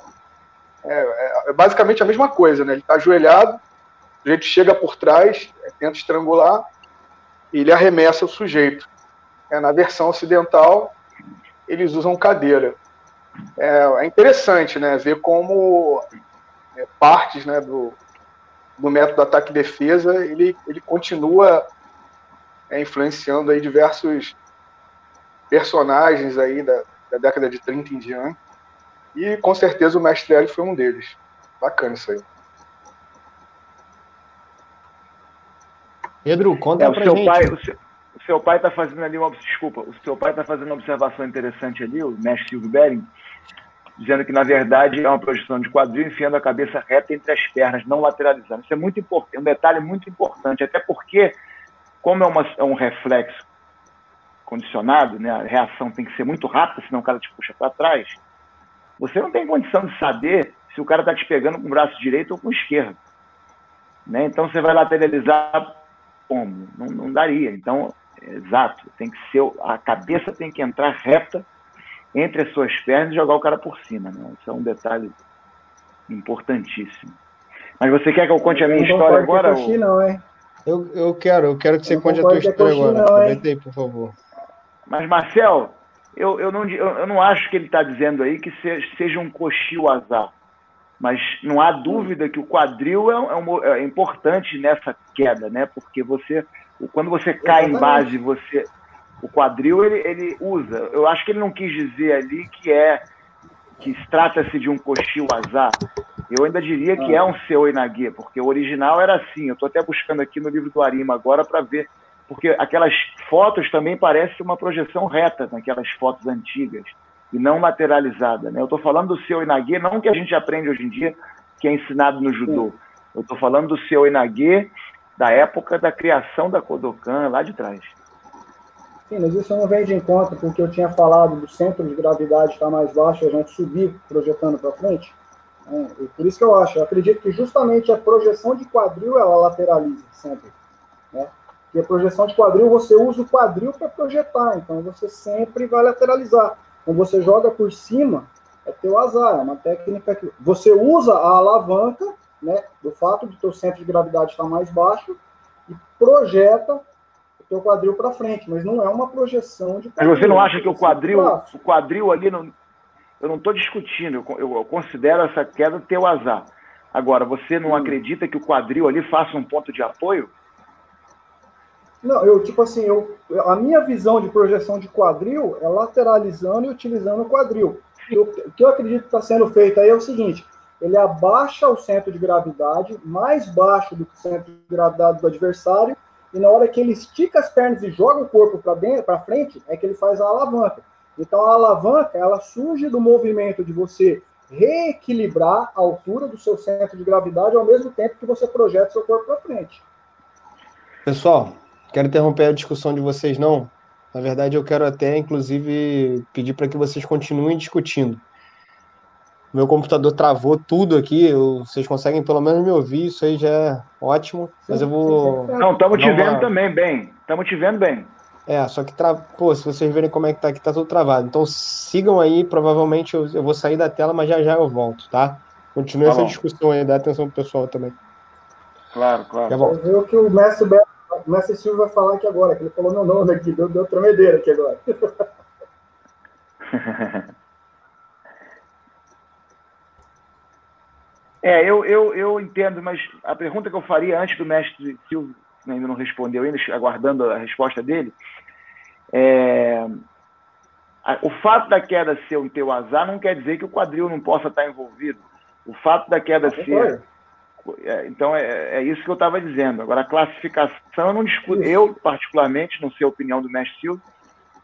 É, é, é, basicamente a mesma coisa, né? Ele está ajoelhado, o sujeito chega por trás, é, tenta estrangular e ele arremessa o sujeito. É, na versão ocidental, eles usam cadeira. É, é interessante, né? Ver como é, partes né, do, do método ataque e defesa, ele, ele continua é, influenciando aí diversos personagens aí da, da, década de 30 em diante. E com certeza o Mestre L foi um deles. Bacana isso aí. Pedro, conta é, pra seu gente. Pai, o, seu, o seu pai está fazendo ali uma. Desculpa, o seu pai está fazendo uma observação interessante ali, o mestre Silvio Bering, dizendo que, na verdade, é uma projeção de quadril enfiando a cabeça reta entre as pernas, não lateralizando. Isso é muito importante, é um detalhe muito importante, até porque, como é, uma, é um reflexo condicionado, né, a reação tem que ser muito rápida, senão o cara te puxa para trás, você não tem condição de saber se o cara está te pegando com o braço direito ou com o esquerdo. Né? Então, você vai lateralizar como? Não, não daria. Então, é exato, tem que ser, a cabeça tem que entrar reta entre as suas pernas e jogar o cara por cima. Né? Isso é um detalhe importantíssimo. Mas você quer que eu conte a minha história agora? Ou... Não, é? Eu, eu quero, eu quero que você conte a tua história agora. Aproveita aí, por favor. Mas, Marcel, eu, eu, não, eu, eu não acho que ele está dizendo aí que seja, seja um coxio azar. Mas não há dúvida que o quadril é, é, um, é importante nessa queda, né? Porque você, quando você cai Exatamente. em base, você O quadril ele, ele usa. Eu acho que ele não quis dizer ali que é que trata-se de um cochil azar. Eu ainda diria que é um seu Inagê, porque o original era assim. Eu estou até buscando aqui no livro do Arima agora para ver, porque aquelas fotos também parecem uma projeção reta naquelas fotos antigas e não materializada. Né? Eu estou falando do seu Inagê, não que a gente aprende hoje em dia, que é ensinado no judô. Eu estou falando do seu Inagê da época da criação da Kodokan, lá de trás. Sim, mas isso não vem de encontro com o que eu tinha falado do centro de gravidade estar mais baixo e a gente subir projetando para frente. É, por isso que eu acho, eu acredito que justamente a projeção de quadril ela lateraliza sempre. Né? Porque a projeção de quadril, você usa o quadril para projetar, então você sempre vai lateralizar. Quando você joga por cima, é teu azar, é uma técnica que você usa a alavanca, né, do fato de teu centro de gravidade estar mais baixo e projeta teu quadril para frente, mas não é uma projeção de quadril. Mas você não acha que o quadril, o quadril ali, não, eu não estou discutindo, eu, eu, considero essa queda teu azar. Agora, você não acredita que o quadril ali faça um ponto de apoio? Não, eu, tipo assim, eu, a minha visão de projeção de quadril é lateralizando e utilizando o quadril. Eu, o que eu acredito que está sendo feito aí é o seguinte: ele abaixa o centro de gravidade mais baixo do que o centro de gravidade do adversário e na hora que ele estica as pernas e joga o corpo para frente, é que ele faz a alavanca. Então a alavanca, ela surge do movimento de você reequilibrar a altura do seu centro de gravidade ao mesmo tempo que você projeta seu corpo para frente. Pessoal, quero interromper a discussão de vocês não. Na verdade, eu quero até inclusive pedir para que vocês continuem discutindo. Meu computador travou tudo aqui. Eu, vocês conseguem pelo menos me ouvir, isso aí já é ótimo. Mas eu vou. Não, estamos te vendo uma... também bem. Estamos te vendo bem. É, só que, tra... pô, se vocês verem como é que tá aqui, tá tudo travado. Então sigam aí, provavelmente eu, eu vou sair da tela, mas já já eu volto, tá? Continue tá essa bom. discussão aí, dá atenção pro pessoal também. Claro, claro. Eu ver o que o mestre, o mestre Silva vai falar aqui agora, que ele falou meu nome aqui, deu, deu tremedeira aqui agora. É, eu, eu, eu entendo, mas a pergunta que eu faria antes do mestre Silvio, que ainda não respondeu, ainda aguardando a resposta dele, é, o fato da queda ser um teu azar não quer dizer que o quadril não possa estar envolvido. O fato da queda ser. É, então, é, é, isso que eu estava dizendo. Agora, a classificação eu não discuto. Eu, particularmente, não sei a opinião do mestre Silvio,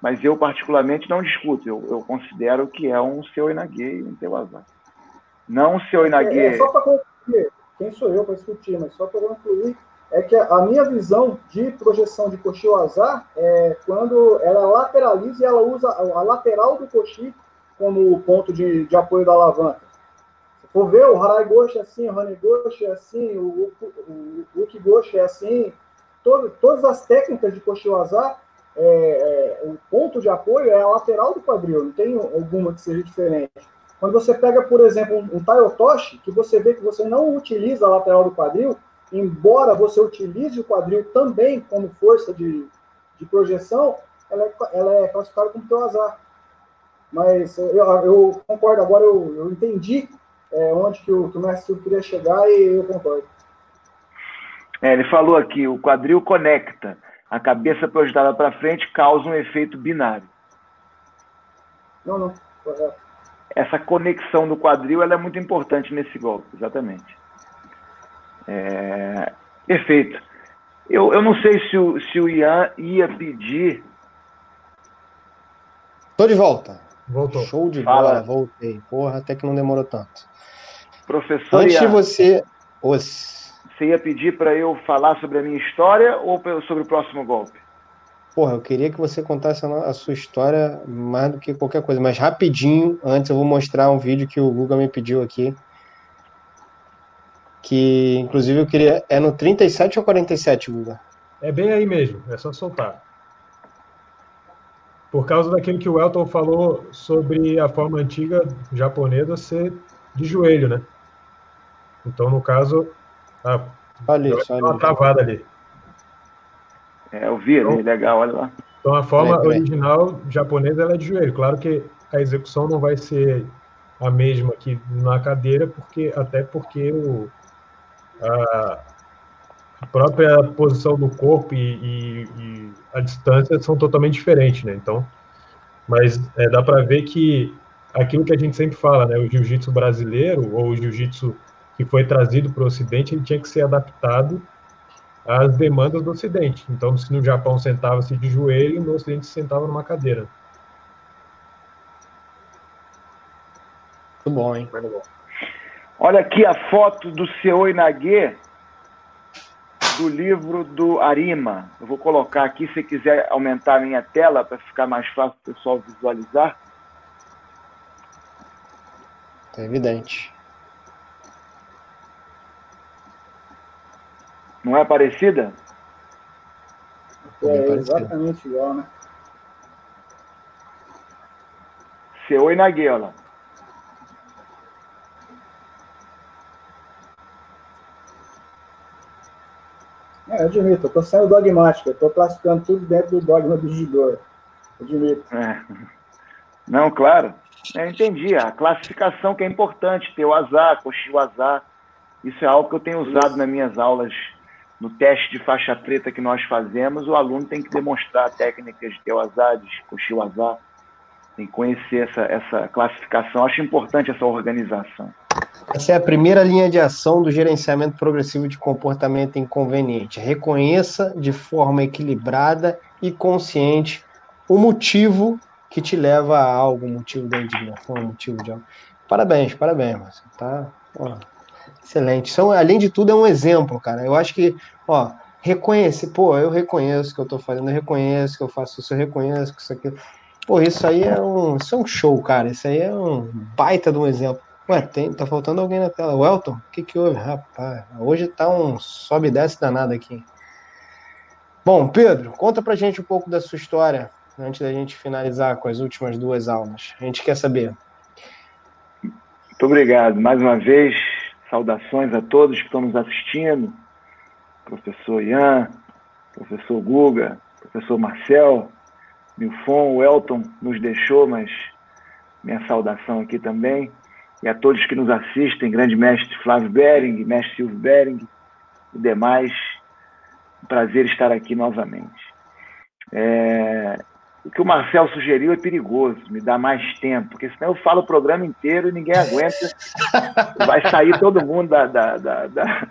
mas eu, particularmente, não discuto. Eu, eu considero que é um seu Inaguei e um teu azar. Não o seu Inagui. É, é, só para concluir, quem sou eu para discutir, mas só para concluir, é que a minha visão de projeção de coxinha azar é quando ela lateraliza e ela usa a lateral do coxinho como ponto de, de apoio da alavanca. For ver, o Harai Goshi é assim, o Hane Goshi é assim, o, Uki Goshi é assim, todo, todas as técnicas de coxinha azar, é, é, o ponto de apoio é a lateral do quadril, não tem alguma que seja diferente. Quando você pega, por exemplo, um, um Taiotoshi, que você vê que você não utiliza a lateral do quadril, embora você utilize o quadril também como força de, de projeção, ela é, ela é classificada como teu azar. Mas eu, eu concordo, agora eu, eu entendi é, onde que o, que o mestre queria chegar e eu concordo. É, ele falou aqui, o quadril conecta. A cabeça projetada para frente causa um efeito binário. Não, não, correto essa conexão do quadril ela é muito importante nesse golpe, exatamente. É, perfeito. Eu, eu não sei se o, se o Ian ia pedir. Tô de volta. Voltou. Show de Fala. bola, voltei. Porra, até que não demorou tanto. Professor Antes Ian, de você. Os... Você ia pedir para eu falar sobre a minha história ou sobre o próximo golpe? Porra, eu queria que você contasse a sua história mais do que qualquer coisa, mas rapidinho, antes eu vou mostrar um vídeo que o Guga me pediu aqui. Que, inclusive, eu queria. É no 37 ou 47, Guga? É bem aí mesmo, é só soltar. Por causa daquilo que o Elton falou sobre a forma antiga japonesa ser de joelho, né? Então, no caso, ah, ali, só uma travada ali. É, eu vi então, legal, olha lá. Então a forma é, original japonesa ela é de joelho. Claro que a execução não vai ser a mesma aqui na cadeira, porque até porque o, a, própria posição do corpo e, e, e a distância são totalmente diferentes, né? Então, mas é, dá para ver que aquilo que a gente sempre fala, né? O jiu-jitsu brasileiro ou o jiu-jitsu que foi trazido para o Ocidente, ele tinha que ser adaptado às demandas do Ocidente. Então, se no Japão sentava-se de joelho, no Ocidente se sentava numa cadeira. Muito bom, hein? Muito bom. Olha aqui a foto do Seo Inagê, do livro do Arima. Eu vou colocar aqui, se quiser aumentar a minha tela para ficar mais fácil o pessoal visualizar. É evidente. Não é parecida? É, é exatamente igual, né? Seu Inagê, olha lá. É, admito, eu tô sendo dogmático, eu tô classificando tudo dentro do dogma do judô. Admito. É. Não, claro. Eu entendi. A classificação que é importante, ter o azar, coxi o azar. Isso é algo que eu tenho usado Isso. nas minhas aulas. No teste de faixa preta que nós fazemos, o aluno tem que demonstrar técnicas de ter o azar, de coxi o azar. Tem que conhecer essa, essa classificação. Acho importante essa organização. Essa é a primeira linha de ação do gerenciamento progressivo de comportamento inconveniente. Reconheça de forma equilibrada e consciente o motivo que te leva a algo, o motivo da indignação, o motivo de algo. Parabéns, parabéns, Marcelo. Tá ó, excelente. São, além de tudo, é um exemplo, cara. Eu acho que, ó, reconhece, pô, eu reconheço que eu tô fazendo, eu reconheço que eu faço isso, eu reconheço que isso aqui. Pô, isso aí é um, isso é um show, cara. Isso aí é um baita de um exemplo. Ué, tem, tá faltando alguém na tela. Welton, o que que houve? Rapaz, hoje tá um sobe e desce danado aqui. Bom, Pedro, conta pra gente um pouco da sua história, antes da gente finalizar com as últimas duas aulas. A gente quer saber. Muito obrigado. Mais uma vez, saudações a todos que estão nos assistindo. Professor Ian, professor Guga, professor Marcel, Milfon, o Elton nos deixou, mas minha saudação aqui também e a todos que nos assistem, grande mestre Flávio Bering, mestre Silvio Bering e demais. Um prazer estar aqui novamente. É, o que o Marcel sugeriu é perigoso, me dá mais tempo, porque senão eu falo o programa inteiro e ninguém aguenta. Vai sair todo mundo da. da, da, da...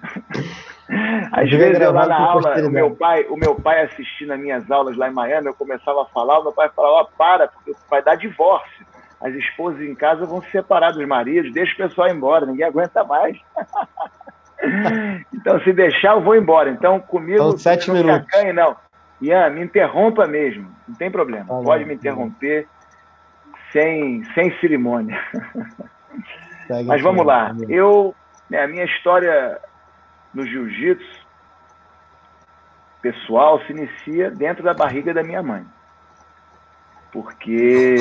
Às vezes eu lá na aula, o meu, pai, o meu pai assistindo as minhas aulas lá em Miami, eu começava a falar, o meu pai falava, oh, para, porque vai dar divórcio as esposas em casa vão se separar dos maridos, deixa o pessoal embora, ninguém aguenta mais. então, se deixar, eu vou embora. Então, comigo. Sete não minutos. Acanhe, não. Ian, me interrompa mesmo, não tem problema. Tá Pode me interromper sem, sem cerimônia. Mas vamos lá. Eu, né, a minha história no jiu-jitsu pessoal se inicia dentro da barriga da minha mãe porque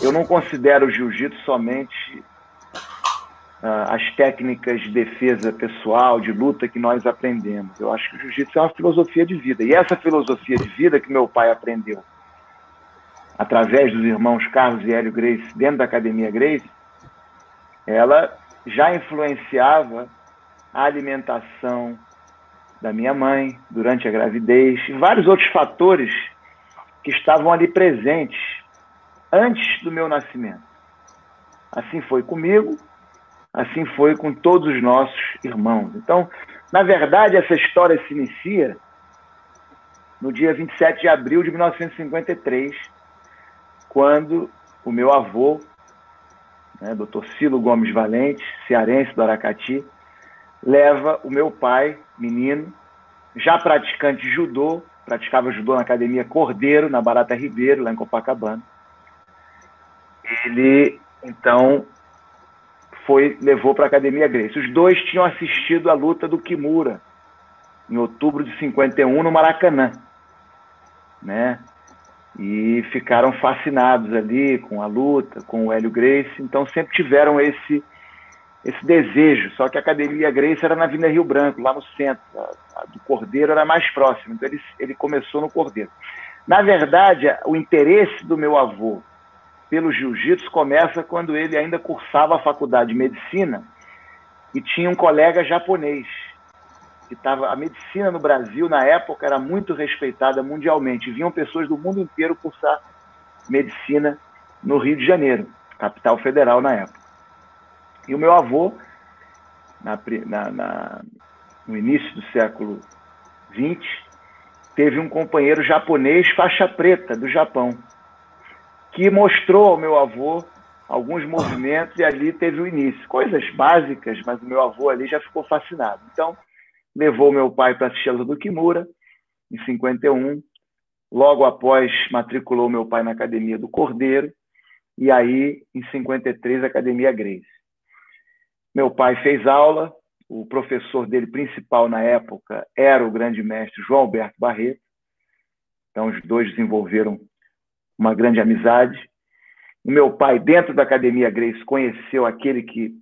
eu não considero o jiu-jitsu somente uh, as técnicas de defesa pessoal, de luta que nós aprendemos. Eu acho que o jiu-jitsu é uma filosofia de vida. E essa filosofia de vida que meu pai aprendeu através dos irmãos Carlos e Hélio Grace dentro da Academia Grace, ela já influenciava a alimentação da minha mãe durante a gravidez e vários outros fatores que estavam ali presentes antes do meu nascimento. Assim foi comigo, assim foi com todos os nossos irmãos. Então, na verdade, essa história se inicia no dia 27 de abril de 1953, quando o meu avô, né, Dr. Silo Gomes Valente, cearense do Aracati, leva o meu pai, menino, já praticante de judô, praticava judô na academia Cordeiro, na Barata Ribeiro, lá em Copacabana. Ele, então, foi levou para a academia Grace. Os dois tinham assistido a luta do Kimura, em outubro de 51, no Maracanã. Né? E ficaram fascinados ali com a luta, com o Hélio Grace, então sempre tiveram esse esse desejo, só que a Academia Grace era na Avenida Rio Branco, lá no centro, a, a do Cordeiro era mais próximo, então ele, ele começou no Cordeiro. Na verdade, o interesse do meu avô pelo jiu-jitsu começa quando ele ainda cursava a faculdade de medicina e tinha um colega japonês, que estava a medicina no Brasil na época era muito respeitada mundialmente. Vinham pessoas do mundo inteiro cursar medicina no Rio de Janeiro, capital federal na época. E o meu avô, na, na, na, no início do século XX, teve um companheiro japonês faixa preta do Japão, que mostrou ao meu avô alguns movimentos e ali teve o início. Coisas básicas, mas o meu avô ali já ficou fascinado. Então, levou meu pai para assistir a do Kimura, em 51. Logo após, matriculou meu pai na Academia do Cordeiro. E aí, em 53, a Academia Grace. Meu pai fez aula, o professor dele principal na época era o grande mestre João Alberto Barreto. Então, os dois desenvolveram uma grande amizade. O meu pai, dentro da Academia Grace, conheceu aquele que,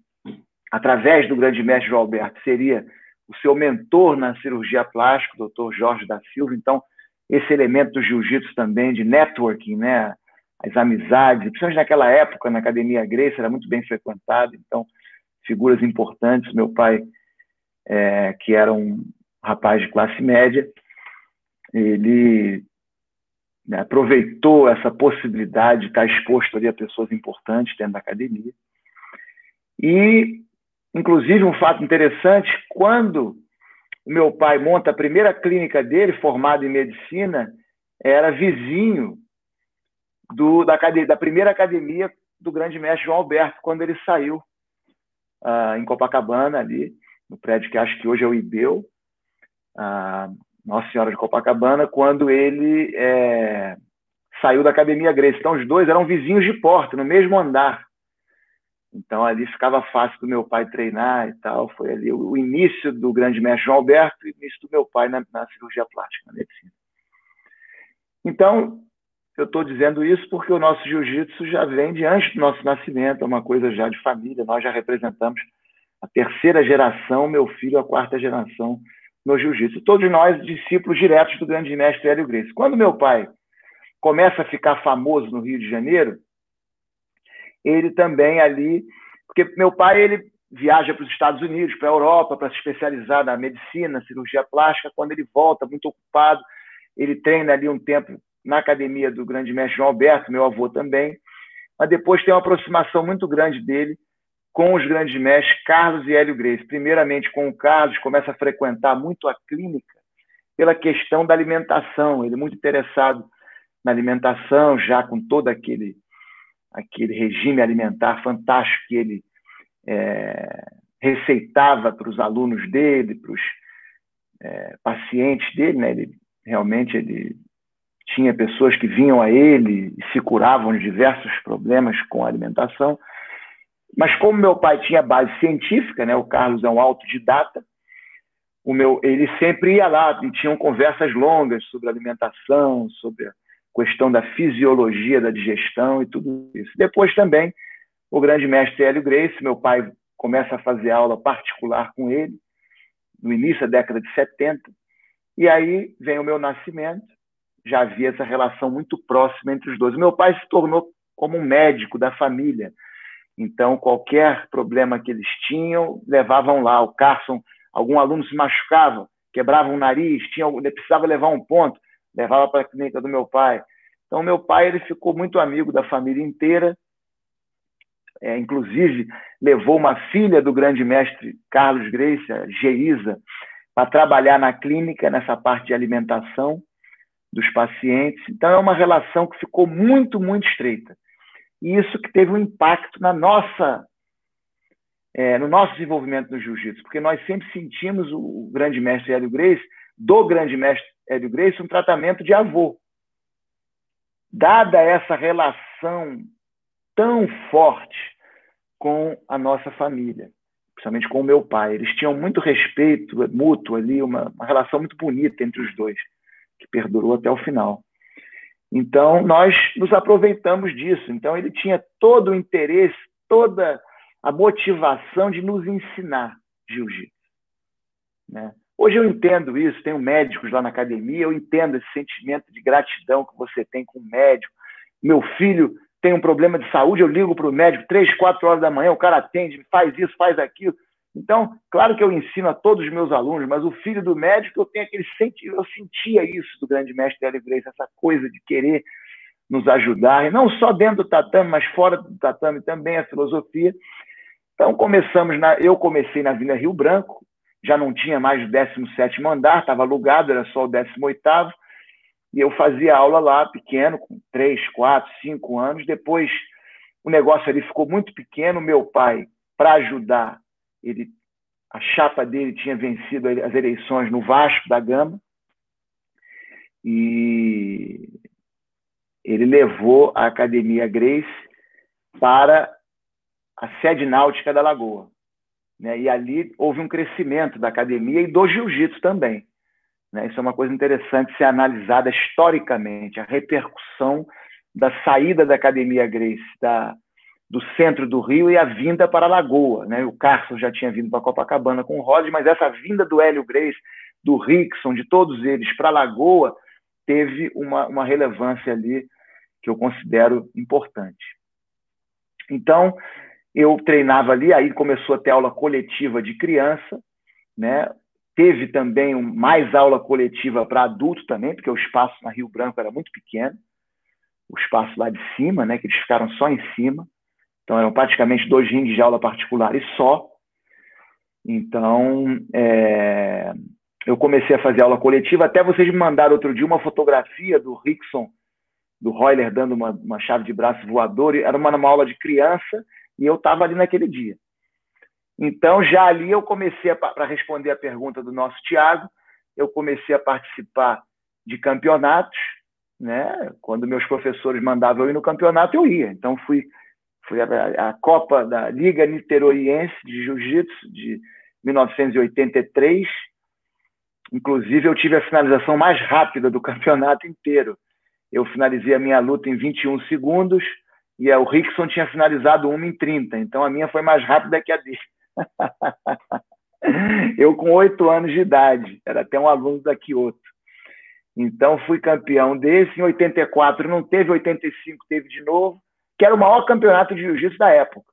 através do grande mestre João Alberto, seria o seu mentor na cirurgia plástica, o doutor Jorge da Silva. Então, esse elemento do jiu-jitsu também, de networking, né? as amizades, principalmente naquela época, na Academia Grace, era muito bem frequentado. Então, figuras importantes. Meu pai, é, que era um rapaz de classe média, ele né, aproveitou essa possibilidade de estar exposto ali a pessoas importantes dentro da academia. E, inclusive, um fato interessante, quando o meu pai monta a primeira clínica dele, formado em medicina, era vizinho do, da, da primeira academia do grande mestre João Alberto, quando ele saiu uh, em Copacabana, ali, no prédio que acho que hoje é o IBEU, uh, Nossa Senhora de Copacabana, quando ele é, saiu da Academia Grace. Então, os dois eram vizinhos de porta, no mesmo andar. Então, ali ficava fácil do meu pai treinar e tal. Foi ali o, início do grande mestre João Alberto e o início do meu pai na, na cirurgia plástica, na medicina. Então, eu estou dizendo isso porque o nosso jiu-jitsu já vem de antes do nosso nascimento, é uma coisa já de família. Nós já representamos a terceira geração, meu filho a quarta geração no jiu-jitsu. Todos nós discípulos diretos do grande mestre Hélio Gracie. Quando meu pai começa a ficar famoso no Rio de Janeiro, ele também ali, porque meu pai ele viaja para os Estados Unidos, para a Europa, para se especializar na medicina, cirurgia plástica. Quando ele volta, muito ocupado, ele treina ali um tempo na academia do grande mestre João Alberto, meu avô também, mas depois tem uma aproximação muito grande dele com os grandes mestres Carlos e Hélio Grace. Primeiramente com o Carlos, começa a frequentar muito a clínica pela questão da alimentação, ele é muito interessado na alimentação, já com todo aquele, aquele regime alimentar fantástico que ele é, receitava para os alunos dele, para os é, pacientes dele, né? ele realmente ele tinha pessoas que vinham a ele e se curavam de diversos problemas com a alimentação. Mas como meu pai tinha base científica, né, o Carlos é um autodidata, o meu, ele sempre ia lá e tinham conversas longas sobre alimentação, sobre a questão da fisiologia da digestão e tudo isso. Depois também o grande mestre Hélio Grace, meu pai começa a fazer aula particular com ele no início da década de 70, e aí vem o meu nascimento, já havia essa relação muito próxima entre os dois. meu pai se tornou como um médico da família. Então, qualquer problema que eles tinham, levavam lá. O Carson, algum aluno se machucava, quebrava um nariz, tinha, precisava levar um ponto, levava para a clínica do meu pai. Então, meu pai ele ficou muito amigo da família inteira. É, inclusive, levou uma filha do grande mestre Carlos Grace, a Geisa, para trabalhar na clínica, nessa parte de alimentação dos pacientes. Então, é uma relação que ficou muito, muito estreita. E isso que teve um impacto na nossa, é, no nosso desenvolvimento no jiu-jitsu, porque nós sempre sentimos o, grande mestre Hélio Grace, do grande mestre Hélio Grace, um tratamento de avô. Dada essa relação tão forte com a nossa família, principalmente com o meu pai. Eles tinham muito respeito mútuo ali, uma, uma relação muito bonita entre os dois que perdurou até o final. Então, nós nos aproveitamos disso. Então, ele tinha todo o interesse, toda a motivação de nos ensinar jiu-jitsu. Né? Hoje eu entendo isso, tenho médicos lá na academia, eu entendo esse sentimento de gratidão que você tem com o médico. Meu filho tem um problema de saúde, eu ligo para o médico três, quatro horas da manhã, o cara atende, faz isso, faz aquilo. Então, claro que eu ensino a todos os meus alunos, mas o filho do médico, eu tenho aquele eu sentia isso do grande mestre Hélio Grace, essa coisa de querer nos ajudar, e não só dentro do tatame, mas fora do tatame também a filosofia. Então começamos na, eu comecei na Vila Rio Branco, já não tinha mais o 17 andar, estava alugado, era só o 18 e eu fazia aula lá, pequeno, com 3, 4, 5 anos. Depois o negócio ali ficou muito pequeno. Meu pai, para ajudar, ele, a chapa dele tinha vencido as eleições no Vasco da Gama. E ele levou a Academia Grace para a sede náutica da Lagoa. Né? E ali houve um crescimento da academia e do jiu-jitsu também. Né? Isso é uma coisa interessante ser analisada historicamente, a repercussão da saída da Academia Grace da, do centro do Rio e a vinda para a Lagoa. Né? O Carson já tinha vindo para Copacabana com o Rhodes, mas essa vinda do Hélio Grace, do Rickson, de todos eles para a Lagoa, teve uma, uma relevância ali que eu considero importante. Então, eu treinava ali, aí começou a ter aula coletiva de criança, né? Teve também um, mais aula coletiva para adulto também, porque o espaço na Rio Branco era muito pequeno, o espaço lá de cima, né, que eles ficaram só em cima. Então, eram praticamente dois rings de aula particular e só. Então, é, eu comecei a fazer aula coletiva. Até vocês me mandaram outro dia uma fotografia do Rickson, do Royler, dando uma, uma chave de braço voador. Era uma, uma aula de criança e eu estava ali naquele dia. Então, já ali eu comecei, para responder a pergunta do nosso Tiago, eu comecei a participar de campeonatos, né? Quando meus professores mandavam eu ir no campeonato, eu ia. Então, fui, fui a, a Copa da Liga Niteroiense de Jiu-Jitsu de 1983. Inclusive, eu tive a finalização mais rápida do campeonato inteiro. Eu finalizei a minha luta em 21 segundos e o Rickson tinha finalizado uma em 30. Então, a minha foi mais rápida que a dele. eu com oito anos de idade, era até um aluno da Kyoto. Então fui campeão desse, em 84 não teve, 85 teve de novo, que era o maior campeonato de jiu-jitsu da época.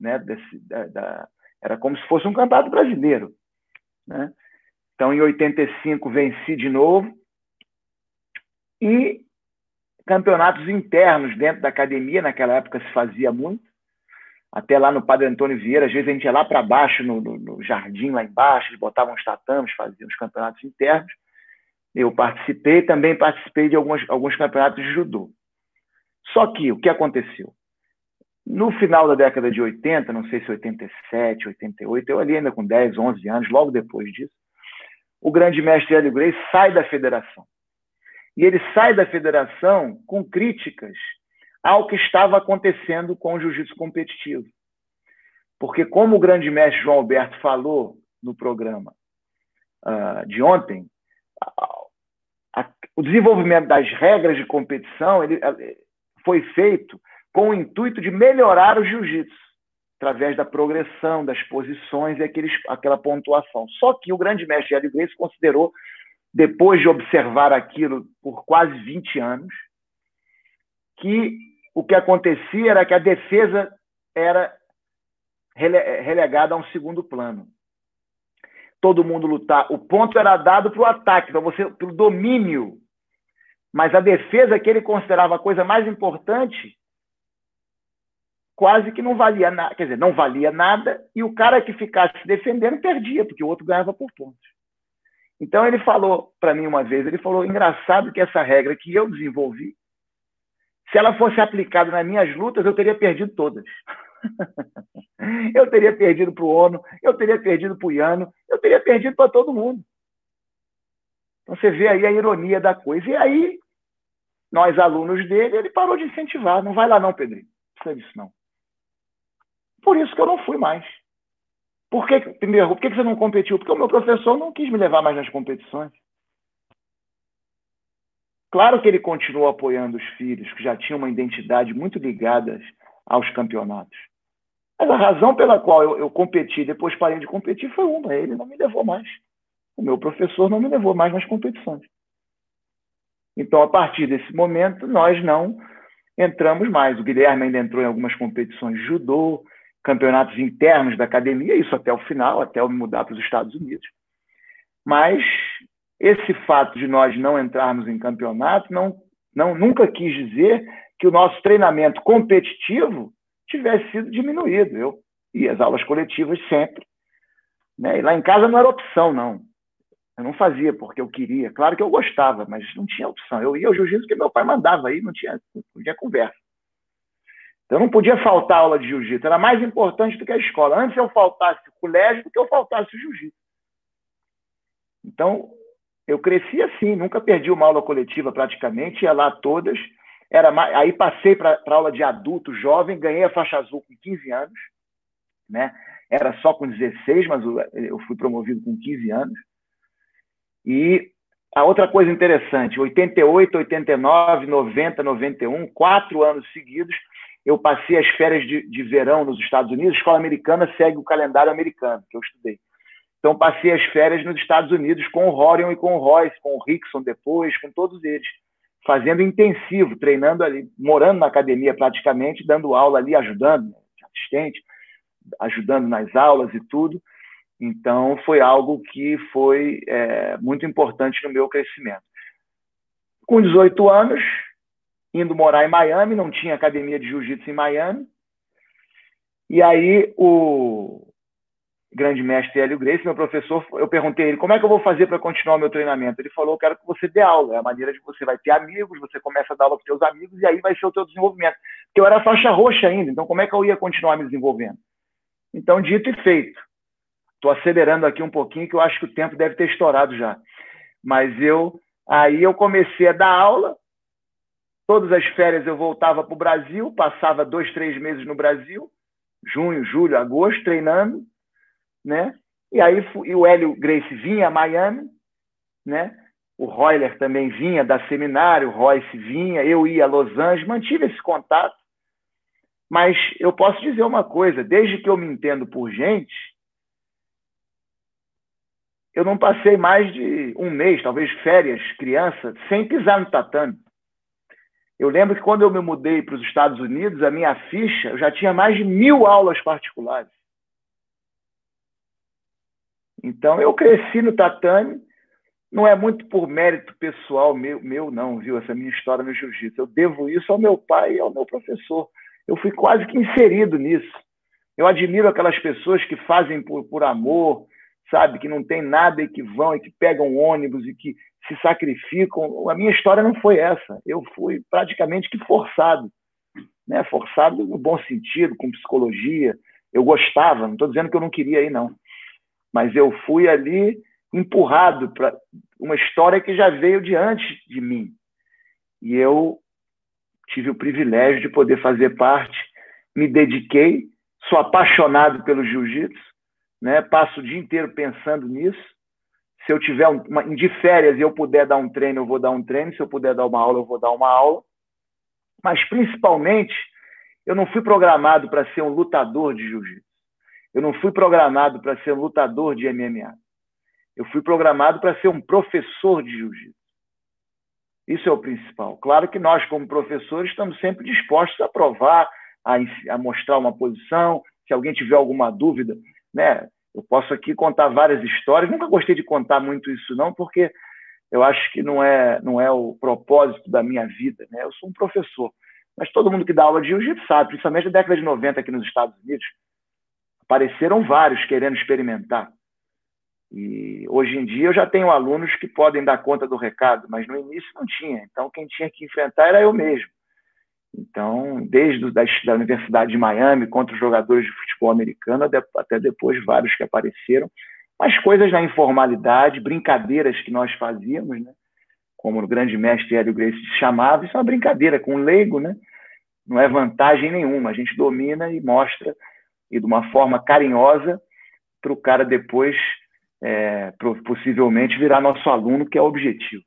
Né? Desse, da, da, era como se fosse um campeonato brasileiro. Né? Então em 85 venci de novo. E campeonatos internos dentro da academia, naquela época se fazia muito até lá no Padre Antônio Vieira, às vezes a gente ia lá para baixo, no, no, no, jardim lá embaixo, eles botavam os tatames, faziam os campeonatos internos. Eu participei, também participei de alguns, alguns campeonatos de judô. Só que o que aconteceu? No final da década de 80, não sei se 87, 88, eu ali ainda com 10, 11 anos, logo depois disso, o grande mestre Hélio Grace sai da federação. E ele sai da federação com críticas ao que estava acontecendo com o jiu-jitsu competitivo. Porque, como o grande mestre João Alberto falou no programa uh, de ontem, a, a, o desenvolvimento das regras de competição ele, foi feito com o intuito de melhorar o jiu-jitsu, através da progressão, das posições e aqueles, aquela pontuação. Só que o grande mestre Hélio Grace considerou, depois de observar aquilo por quase 20 anos, que o que acontecia era que a defesa era relegada a um segundo plano. Todo mundo lutar. O ponto era dado para o ataque, para você, para o domínio. Mas a defesa que ele considerava a coisa mais importante, quase que não valia nada. Quer dizer, não valia nada, e o cara que ficasse se defendendo perdia, porque o outro ganhava por pontos. Então ele falou para mim uma vez, ele falou, engraçado que essa regra que eu desenvolvi, se ela fosse aplicada nas minhas lutas, eu teria perdido todas. eu teria perdido para o ONU, eu teria perdido para o Iano, eu teria perdido para todo mundo. Então você vê aí a ironia da coisa. E aí, nós alunos dele, ele parou de incentivar. Não vai lá não, Pedrinho. Não precisa disso não. Por isso que eu não fui mais. Por que, primeiro, por que você não competiu? Porque o meu professor não quis me levar mais nas competições. Claro que ele continuou apoiando os filhos, que já tinham uma identidade muito ligada aos campeonatos. Mas a razão pela qual eu, eu competi depois parei de competir foi uma: ele não me levou mais. O meu professor não me levou mais nas competições. Então, a partir desse momento, nós não entramos mais. O Guilherme ainda entrou em algumas competições de judô, campeonatos internos da academia, isso até o final, até eu mudar para os Estados Unidos. Mas esse fato de nós não entrarmos em campeonato não, não nunca quis dizer que o nosso treinamento competitivo tivesse sido diminuído. Eu ia às aulas coletivas sempre. Né? E lá em casa não era opção, não. Eu não fazia porque eu queria. Claro que eu gostava, mas não tinha opção. Eu ia ao jiu-jitsu porque meu pai mandava aí, não tinha, não tinha conversa. Então não podia faltar aula de jiu-jitsu. Era mais importante do que a escola. Antes eu faltasse o colégio do que eu faltasse o jiu-jitsu. Então, eu cresci assim, nunca perdi uma aula coletiva praticamente, ia lá todas. Era mais... Aí passei para aula de adulto, jovem, ganhei a faixa azul com 15 anos. Né? Era só com 16, mas eu fui promovido com 15 anos. E a outra coisa interessante, 88, 89, 90, 91, quatro anos seguidos, eu passei as férias de, de verão nos Estados Unidos. A escola americana segue o calendário americano, que eu estudei. Então, passei as férias nos Estados Unidos com o Rorion e com o Royce, com o Rickson depois, com todos eles, fazendo intensivo, treinando ali, morando na academia praticamente, dando aula ali, ajudando, né, assistente, ajudando nas aulas e tudo. Então, foi algo que foi é, muito importante no meu crescimento. Com 18 anos, indo morar em Miami, não tinha academia de jiu-jitsu em Miami. E aí o grande mestre Hélio Grace, meu professor, eu perguntei a ele como é que eu vou fazer para continuar o meu treinamento. Ele falou, eu quero que você dê aula, é a maneira de você vai ter amigos, você começa a dar aula para seus amigos e aí vai ser o teu desenvolvimento. Porque eu era faixa roxa ainda, então como é que eu ia continuar me desenvolvendo? Então, dito e feito. Estou acelerando aqui um pouquinho, que eu acho que o tempo deve ter estourado já. Mas eu, aí eu comecei a dar aula, Todas as férias eu voltava para o Brasil, passava dois, três meses no Brasil, junho, julho, agosto, treinando, né? E aí e o Hélio Grace vinha a Miami, né? O Royler também vinha da seminário, o Royce vinha, eu ia a Los Angeles, mantive esse contato. Mas eu posso dizer uma coisa, desde que eu me entendo por gente, eu não passei mais de um mês, talvez férias, criança, sem pisar no tatame. Eu lembro que quando eu me mudei para os Estados Unidos, a minha ficha, eu já tinha mais de mil aulas particulares. Então, eu cresci no tatame, não é muito por mérito pessoal meu, meu não, viu? Essa minha história no jiu-jitsu. Eu devo isso ao meu pai e ao meu professor. Eu fui quase que inserido nisso. Eu admiro aquelas pessoas que fazem por, por amor, sabe? Que não tem nada e que vão e que pegam ônibus e que se sacrificam. A minha história não foi essa. Eu fui praticamente que forçado, né? Forçado no bom sentido, com psicologia. Eu gostava. Não estou dizendo que eu não queria ir não, mas eu fui ali empurrado para uma história que já veio de antes de mim. E eu tive o privilégio de poder fazer parte, me dediquei, sou apaixonado pelo jiu-jitsu, né? Passo o dia inteiro pensando nisso se eu tiver uma, de férias e eu puder dar um treino, eu vou dar um treino. Se eu puder dar uma aula, eu vou dar uma aula. Mas, principalmente, eu não fui programado para ser um lutador de jiu-jitsu. Eu não fui programado para ser um lutador de MMA. Eu fui programado para ser um professor de jiu-jitsu. Isso é o principal. Claro que nós, como professores, estamos sempre dispostos a provar, a, a mostrar uma posição. Se alguém tiver alguma dúvida, né? Eu posso aqui contar várias histórias. Nunca gostei de contar muito isso, não, porque eu acho que não é, não é o propósito da minha vida. Né? Eu sou um professor. Mas todo mundo que dá aula de jiu-jitsu sabe, principalmente na década de 90 aqui nos Estados Unidos, apareceram vários querendo experimentar. E hoje em dia eu já tenho alunos que podem dar conta do recado, mas no início não tinha. Então quem tinha que enfrentar era eu mesmo. Então, desde da, da Universidade de Miami, contra os jogadores de futebol americano, até depois vários que apareceram, mas coisas na informalidade, brincadeiras que nós fazíamos, né? como o grande mestre Hélio Grace chamava, isso é uma brincadeira com um leigo, né? não é vantagem nenhuma, a gente domina e mostra, e de uma forma carinhosa, para o cara depois, é, possivelmente, virar nosso aluno, que é o objetivo.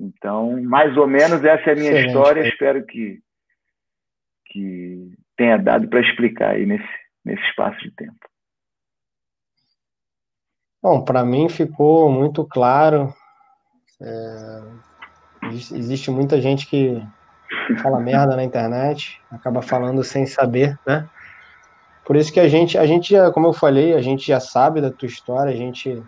Então, mais ou menos essa é a minha Excelente. história. Espero que, que tenha dado para explicar aí nesse, nesse espaço de tempo. Bom, para mim ficou muito claro. É, existe muita gente que fala merda na internet, acaba falando sem saber, né? Por isso que a gente, a gente já, como eu falei, a gente já sabe da tua história, a gente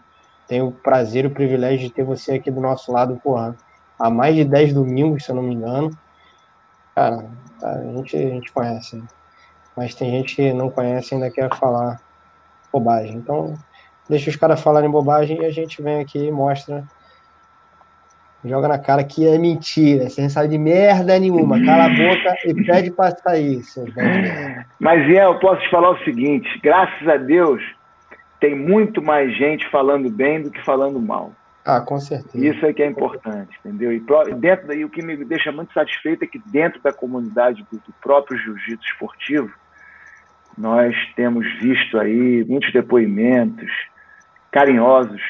tem o prazer e o privilégio de ter você aqui do nosso lado, porra, há mais de 10 domingos, se eu não me engano. Cara, a gente, a gente conhece, né? mas tem gente que não conhece e ainda quer falar bobagem. Então, deixa os caras falarem bobagem e a gente vem aqui e mostra joga na cara que é mentira, você não sabe de merda nenhuma, cala a boca e pede para sair, Mas, Ian, eu posso te falar o seguinte, graças a Deus, tem muito mais gente falando bem do que falando mal. Ah, com certeza. Isso é que é importante, entendeu? E dentro daí, o que me deixa muito satisfeito é que dentro da comunidade do, próprio jiu-jitsu esportivo, nós temos visto aí muitos depoimentos carinhosos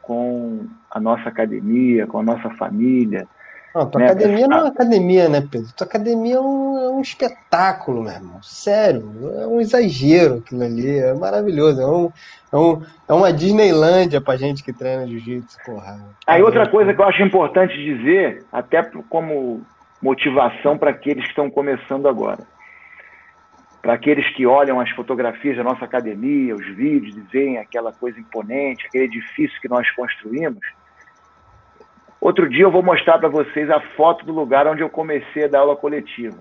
com a nossa academia, com a nossa família. Não, tua né? academia não é uma academia, né, Pedro? Tua academia é um, é um, espetáculo, meu irmão. Sério, é um exagero aquilo ali. É maravilhoso. É, um, é, um, é uma Disneylândia pra gente que treina jiu-jitsu, porra. Aí outra coisa que eu acho importante dizer, até como motivação para aqueles que estão começando agora para aqueles que olham as fotografias da nossa academia, os vídeos e veem aquela coisa imponente, aquele edifício que nós construímos. Outro dia eu vou mostrar para vocês a foto do lugar onde eu comecei a dar aula coletiva.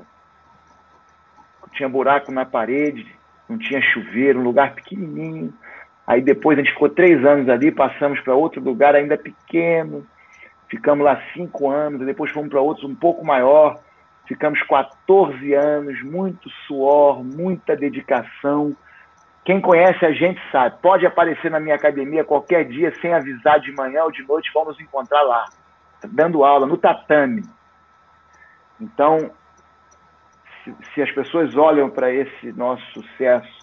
Tinha buraco na parede, não tinha chuveiro, um lugar pequenininho. Aí depois a gente ficou três anos ali, passamos para outro lugar ainda pequeno, ficamos lá cinco anos, depois fomos para outros um pouco maior Ficamos 14 anos, muito suor, muita dedicação. Quem conhece a gente sabe, pode aparecer na minha academia qualquer dia sem avisar de manhã ou de noite, vamos nos encontrar lá, dando aula no tatame. Então, se, se as pessoas olham para esse nosso sucesso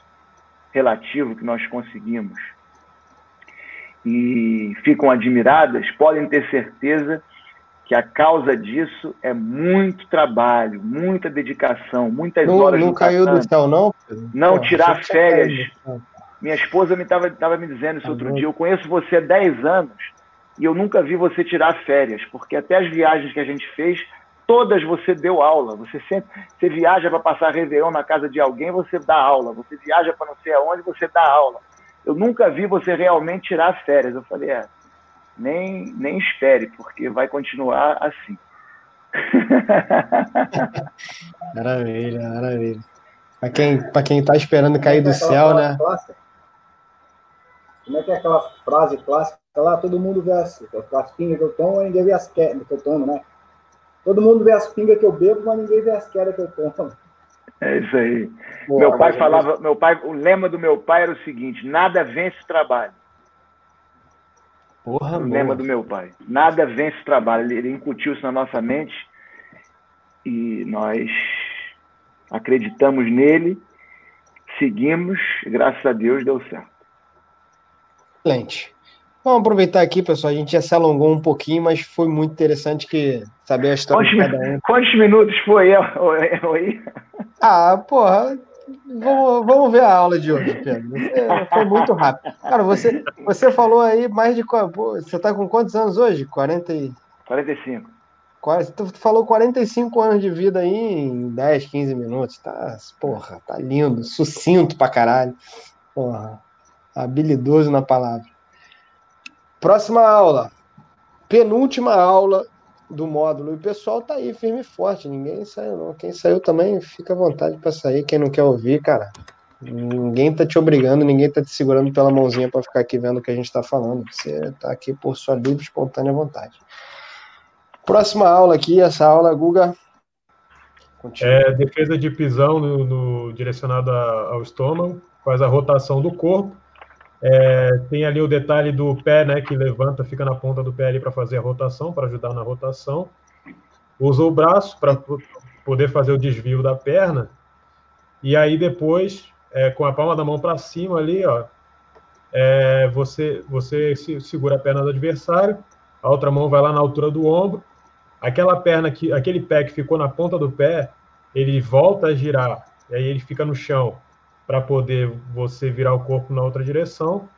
relativo que nós conseguimos e ficam admiradas, podem ter certeza que a causa disso é muito trabalho, muita dedicação, muitas não, horas Não caiu do céu, não? Não Pô, tirar férias. Minha esposa me estava me dizendo isso tá outro dia. Eu conheço você há 10 anos e eu nunca vi você tirar férias, porque até as viagens que a gente fez, todas você deu aula. Você sempre você viaja para passar Réveillon na casa de alguém, você dá aula. Você viaja para não sei aonde, você dá aula. Eu nunca vi você realmente tirar férias. Eu falei, é, nem, nem espere, porque vai continuar assim. maravilha, maravilha. Para quem, pra quem tá esperando cair do é céu, né? Clássica? Como é que é aquela frase clássica lá? Todo mundo vê as, as pingas que eu tomo, ninguém vê as quedas que eu tomo, né? Todo mundo vê as pingas que eu bebo, mas ninguém vê as quedas que eu tomo. É isso aí. Boa, meu pai falava, meu pai, o lema do meu pai era o seguinte: nada vence o trabalho. Porra, o lema do meu pai. Nada vence o trabalho. Ele, incutiu isso na nossa mente e nós acreditamos nele, seguimos, graças a Deus deu certo. Excelente. Vamos aproveitar aqui, pessoal. A gente já se alongou um pouquinho, mas foi muito interessante que saber a história quantos, de cada um. Quantos minutos foi aí? Ah, porra, Vamos, vamos ver a aula de hoje, Pedro. Você, foi muito rápido. Cara, você, você falou aí mais de. Você está com quantos anos hoje? 40 e... 45. Tu falou 45 anos de vida aí em 10, 15 minutos. Tá, porra, tá lindo, sucinto pra caralho. Porra, habilidoso na palavra. Próxima aula. Penúltima aula do módulo. E o pessoal tá aí firme e forte, ninguém saiu não. Quem saiu também, fica à vontade para sair. Quem não quer ouvir, cara, ninguém tá te obrigando, ninguém tá te segurando pela mãozinha para ficar aqui vendo o que a gente tá falando. Você tá aqui por sua livre espontânea vontade. Próxima aula aqui, essa aula, Guga. Continua. É defesa de pisão no, no direcionada ao estômago, faz a rotação do corpo é, tem ali o detalhe do pé, né, que levanta, fica na ponta do pé ali para fazer a rotação, para ajudar na rotação. Usa o braço para poder fazer o desvio da perna. E aí depois, é, com a palma da mão para cima ali, ó, é, você você segura a perna do adversário, a outra mão vai lá na altura do ombro. Aquela perna que, aquele pé que ficou na ponta do pé, ele volta a girar, e aí ele fica no chão para poder você virar o corpo na outra direção.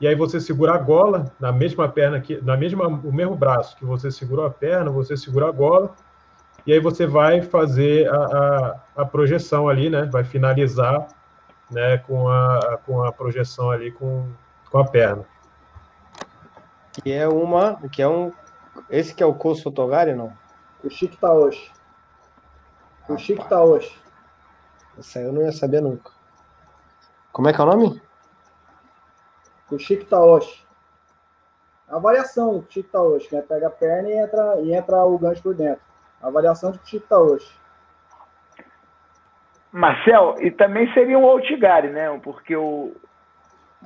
E aí você segura a gola na mesma perna que na mesma o mesmo braço que você segurou a perna, você segura a gola. E aí você vai fazer a, a, a projeção ali, né? Vai finalizar né, com a, com a projeção ali com, com a perna. Que é uma, que é um, esse que é o Koso Sotogari, não? O Chique Taoshi. O Chique Taoshi. Isso aí eu não ia saber nunca. Como é que é o nome? O Chique Taoshi. A variação do Chique Taoshi, né? Pega a perna e entra, e entra o gancho por dentro. A variação do Chique Taoshi. Marcel, e também seria um Outigari, né? Porque o.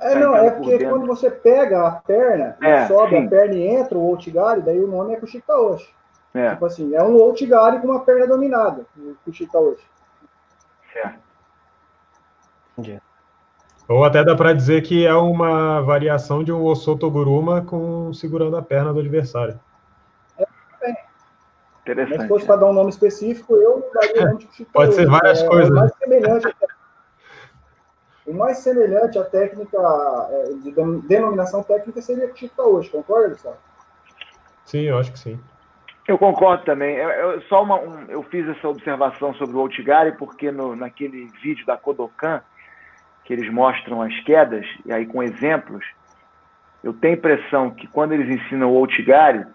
É, tá não, é porque por quando você pega a perna, é, sobe sim. a perna e entra o Outigari, daí o nome é Kushitaoshi. É. Tipo assim, é um Outigari com uma perna dominada, o Kushitaoshi. Certo. Ou até dá para dizer que é uma variação de um Osotoguruma com segurando a perna do adversário. Interessante. Mas se fosse para dar um nome específico, eu daria o nome de Pode ser várias é, coisas. O mais, semelhante, o mais semelhante à técnica, é, de denominação técnica seria Chico hoje, concorda, Gustavo? Sim, eu acho que sim. Eu concordo também. Eu, eu só uma, um, eu fiz essa observação sobre o Outigari porque no, naquele vídeo da Kodokan, que eles mostram as quedas, e aí com exemplos, eu tenho a impressão que quando eles ensinam o Outigari,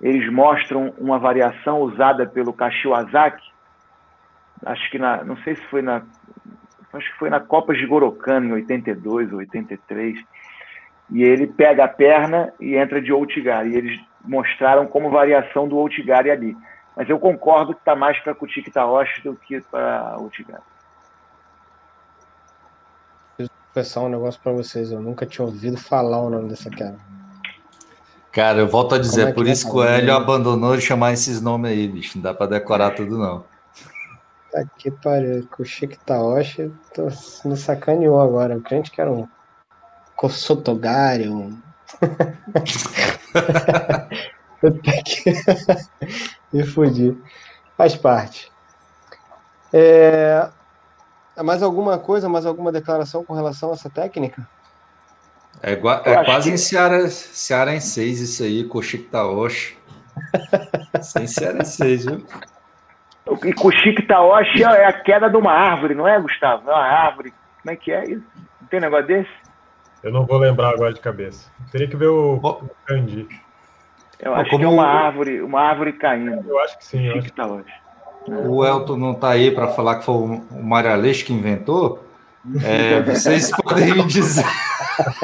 eles mostram uma variação usada pelo Kashiwazaki, acho que na, não sei se foi na, acho que foi na Copa de Gorokan em 82 ou 83, e ele pega a perna e entra de Outigari, e eles mostraram como variação do Outigari ali. Mas eu concordo que está mais para Kutik Taoshi do que para Outigari. Vou confessar um negócio para vocês, eu nunca tinha ouvido falar o nome dessa cara. Cara, eu volto a dizer, é por isso que o Hélio abandonou de chamar esses nomes aí, bicho. Não dá pra decorar tudo, não. Tá que pariu. Com o Chico Taoshi, tô me sacaneou agora. O crente que era um Kosotogari, um. me fudi. Faz parte. É... Mais alguma coisa, mais alguma declaração com relação a essa técnica? É, é quase que... em Ceará, Ceará em 6 isso aí, Cochique Taoshi. Sem Ceará em 6, viu? E Cochique Taoshi é a queda de uma árvore, não é, Gustavo? É uma árvore. Como é que é isso? Não tem negócio desse? Eu não vou lembrar agora de cabeça. Teria que ver o, oh. Kandi. Eu acho Como... que é uma árvore, uma árvore caindo. Eu acho que sim. Chique acho... Taoshi. O Elton não está aí para falar que foi o Mário Aleixo que inventou? É, vocês podem me dizer.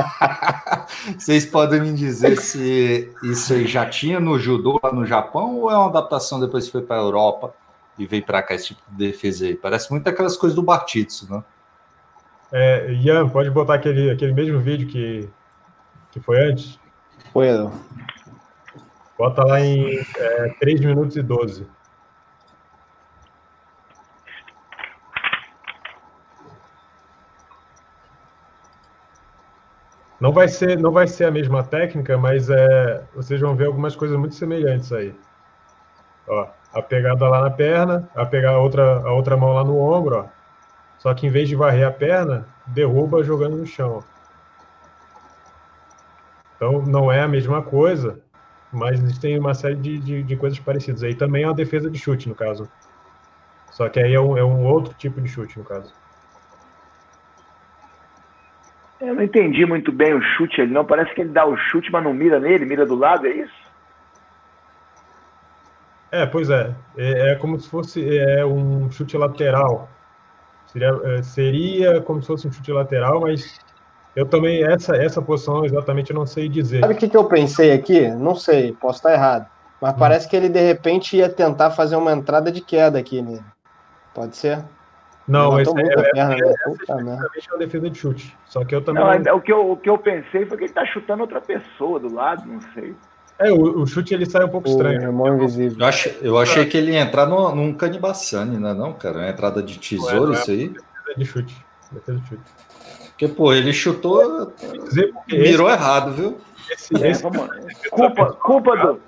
vocês podem me dizer se isso aí já tinha no judô lá no Japão ou é uma adaptação depois que foi para a Europa e veio para cá esse tipo de defesa aí? Parece muito aquelas coisas do Bartitsu, né? É, Ian, pode botar aquele, aquele mesmo vídeo que, que foi antes? Foi. Bota lá em é, 3 minutos e 12. Não vai ser, não vai ser a mesma técnica, mas é, vocês vão ver algumas coisas muito semelhantes aí. Ó, a pegada lá na perna, a pegar a outra, a outra mão lá no ombro, ó. Só que em vez de varrer a perna, derruba jogando no chão. Então não é a mesma coisa, mas existem uma série de, de, de, coisas parecidas. Aí também é uma defesa de chute, no caso. Só que aí é um, é um outro tipo de chute, no caso. Eu não entendi muito bem o chute ali, não. Parece que ele dá o chute, mas não mira nele, mira do lado, é isso? É, pois é. É, é como se fosse é, um chute lateral. Seria, é, seria como se fosse um chute lateral, mas eu também, essa, essa posição exatamente eu não sei dizer. Sabe o que, que eu pensei aqui? Não sei, posso estar errado. Mas hum. parece que ele de repente ia tentar fazer uma entrada de queda aqui nele. Pode ser? Não, esse é, é, perna, é, é, uma defesa de chute. Só que eu também. Não, não... O, que eu, o que eu pensei foi que ele tá chutando outra pessoa do lado, não sei. É, o, o chute ele sai um pouco o estranho. Eu, ach, eu achei que ele ia entrar no, num Canibassani, não é não, cara? Uma entrada de tesouro, é, isso aí. Defesa de chute. Defesa de chute. Porque, pô, ele chutou. Mirou esse, errado, viu? Esse, esse, vamos, culpa, culpa do.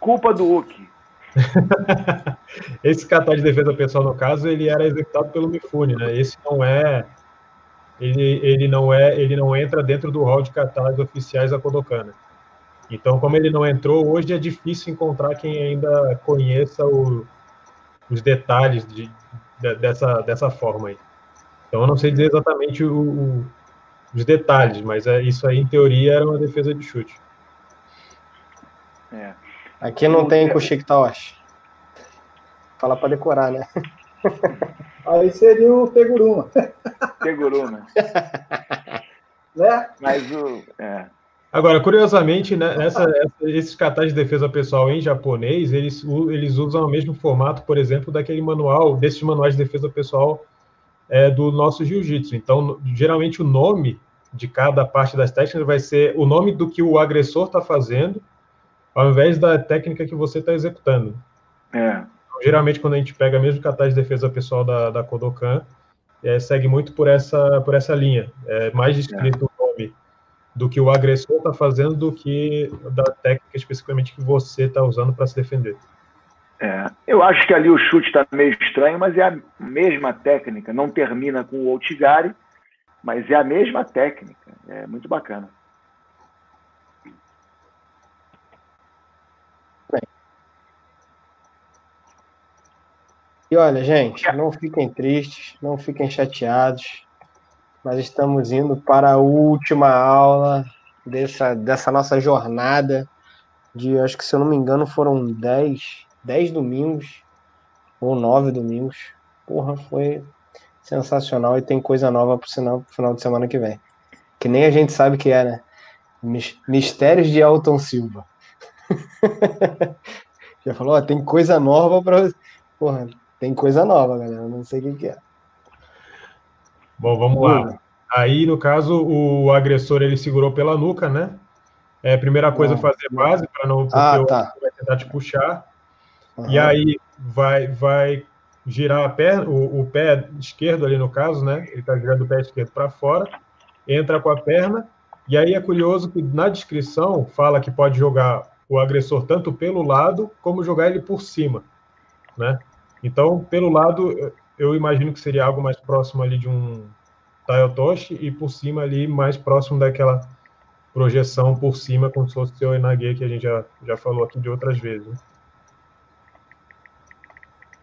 Culpa do Hulk. Esse kata de defesa pessoal, no caso, ele era executado pelo Mifune, né? Esse não é. Ele, ele, não é, ele não entra dentro do hall de katas oficiais da Kodokana. Então, como ele não entrou, hoje é difícil encontrar quem ainda conheça o, os detalhes de, de, dessa, dessa forma aí. Então eu não sei dizer exatamente o, o, os detalhes, mas é, isso aí, em teoria, era uma defesa de chute. É. Aqui não tem com o Chico Tosh. Fala para decorar, né? Aí seria o Teguruma. Teguruma. né? Mas o. É. Agora, curiosamente, né, essa, esses catais de defesa pessoal em japonês, eles, eles usam o mesmo formato, por exemplo, daquele manual, desses manuais de defesa pessoal é, do nosso jiu-jitsu. Então, geralmente o nome de cada parte das técnicas vai ser o nome do que o agressor está fazendo, ao invés da técnica que você está executando. É. Então, geralmente, quando a gente pega mesmo catais de defesa pessoal da, da Kodokan, é, segue muito por essa, por essa linha. É mais descrito é. o nome do que o agressor está fazendo do que da técnica especificamente que você está usando para se defender. É, eu acho que ali o chute está meio estranho, mas é a mesma técnica. Não termina com o Outigari, mas é a mesma técnica. É muito bacana. E olha, gente, não fiquem tristes, não fiquem chateados. Nós estamos indo para a última aula dessa, dessa nossa jornada de, acho que se eu não me engano, foram 10, 10 domingos ou 9 domingos. Porra, foi sensacional e tem coisa nova pro final, pro final de semana que vem. Que nem a gente sabe que é, né? Mistérios de Elton Silva. Já falou, ó, tem coisa nova para Porra, tem coisa nova, galera. Não sei o que, que é. Bom, vamos lá. Aí, no caso, o agressor ele segurou pela nuca, né? É, primeira coisa, ah, fazer base, para não. Porque ah, tá. vai tentar te puxar. Uhum. E aí vai, vai girar a perna, o, o, pé esquerdo ali no caso, né? Ele está girando o pé esquerdo para fora, entra com a perna. E aí é curioso que na descrição fala que pode jogar o agressor tanto pelo lado como jogar ele por cima, né? Então, pelo lado, eu imagino que seria algo mais próximo ali de um Tayotoshi e por cima ali mais próximo daquela projeção por cima, como se fosse o Enage, que a gente já, já falou aqui de outras vezes. Né?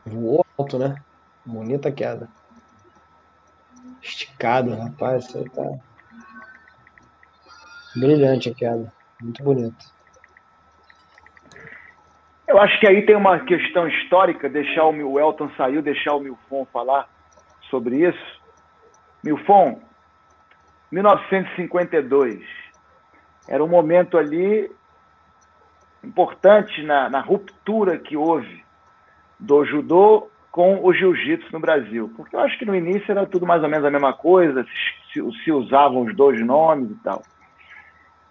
Voou alto, né? Bonita queda. Esticado, rapaz, isso aí tá. Brilhante a queda. Muito bonito. Eu acho que aí tem uma questão histórica, deixar o, Elton saiu, deixar o Milfon falar sobre isso. Milfon, 1952, era um momento ali importante na, na ruptura que houve do judô com o jiu-jitsu no Brasil. Porque eu acho que no início era tudo mais ou menos a mesma coisa, se, se usavam os dois nomes e tal.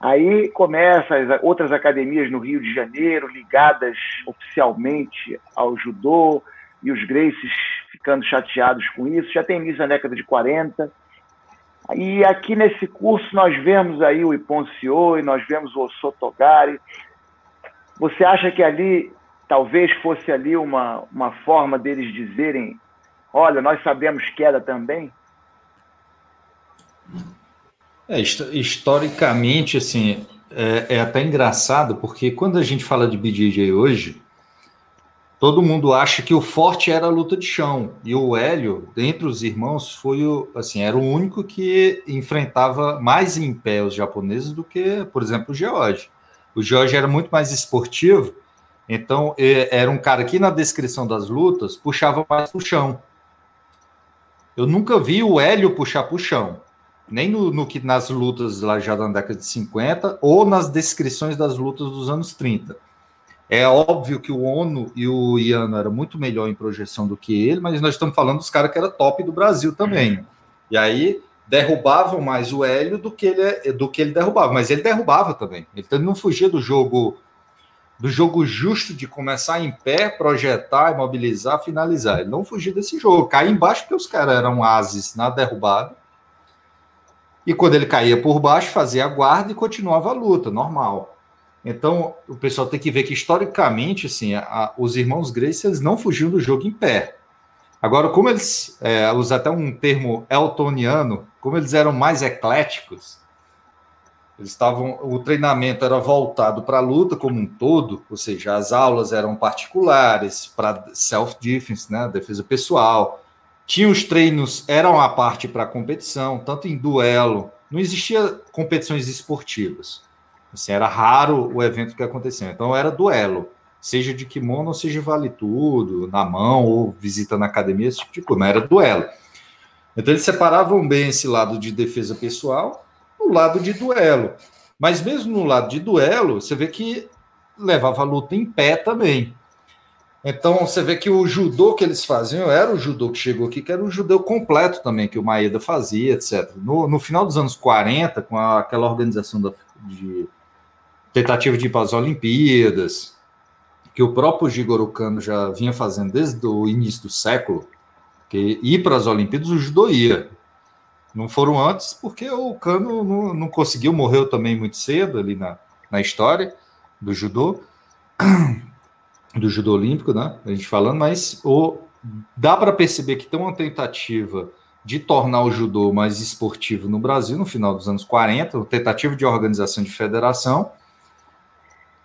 Aí começa as outras academias no Rio de Janeiro, ligadas oficialmente ao judô, e os Gracies ficando chateados com isso. Já tem início na década de 40. E aqui nesse curso nós vemos aí o Iponcio e nós vemos o Sotogari. Você acha que ali talvez fosse ali uma, uma forma deles dizerem, olha, nós sabemos queda também? É, historicamente, assim, é, é, até engraçado, porque quando a gente fala de BJJ hoje, todo mundo acha que o forte era a luta de chão, e o Hélio, dentre os irmãos, foi o, assim, era o único que enfrentava mais em pé os japoneses do que, por exemplo, o George. O George era muito mais esportivo, então era um cara que na descrição das lutas puxava mais pro chão. Eu nunca vi o Hélio puxar pro chão nem no, no, que nas lutas lá já da década de 50 ou nas descrições das lutas dos anos 30. É óbvio que o Ono e o Iano eram muito melhor em projeção do que ele, mas nós estamos falando dos caras que era top do Brasil também. E aí derrubavam mais o Hélio do que ele do que ele derrubava, mas ele derrubava também. Ele não fugia do jogo do jogo justo de começar em pé, projetar, imobilizar, finalizar. Ele não fugia desse jogo, cair embaixo porque os caras eram ases na derrubada e quando ele caía por baixo, fazia a guarda e continuava a luta, normal. Então, o pessoal tem que ver que, historicamente, assim, a, os irmãos Gracie eles não fugiam do jogo em pé. Agora, como eles, é, usar até um termo eltoniano, como eles eram mais ecléticos, eles estavam, o treinamento era voltado para a luta como um todo, ou seja, as aulas eram particulares para self-defense, né, defesa pessoal, Tinha os treinos, eram a parte para competição, tanto em duelo, não existia competições esportivas. Assim, era raro o evento que acontecia. Então era duelo, seja de kimono, seja vale tudo, na mão ou visita na academia, esse tipo de coisa, mas era duelo. Então eles separavam bem esse lado de defesa pessoal do lado de duelo. Mas mesmo no lado de duelo, você vê que levava a luta em pé também. Então você vê que o judô que eles faziam era o judô que chegou aqui, que era o judô completo também, que o Maeda fazia, etc. No, no final dos anos 40, com a, aquela organização da, de tentativa de ir para as Olimpíadas, que o próprio Jigoro Kano já vinha fazendo desde o início do século, que ir para as Olimpíadas o judô ia. Não foram antes, porque o Kano não, não conseguiu, morreu também muito cedo ali na, na história do judô do judô olímpico, né? A gente falando, mas o, dá para perceber que tem uma tentativa de tornar o judô mais esportivo no Brasil no final dos anos 40, uma tentativa de organização de federação.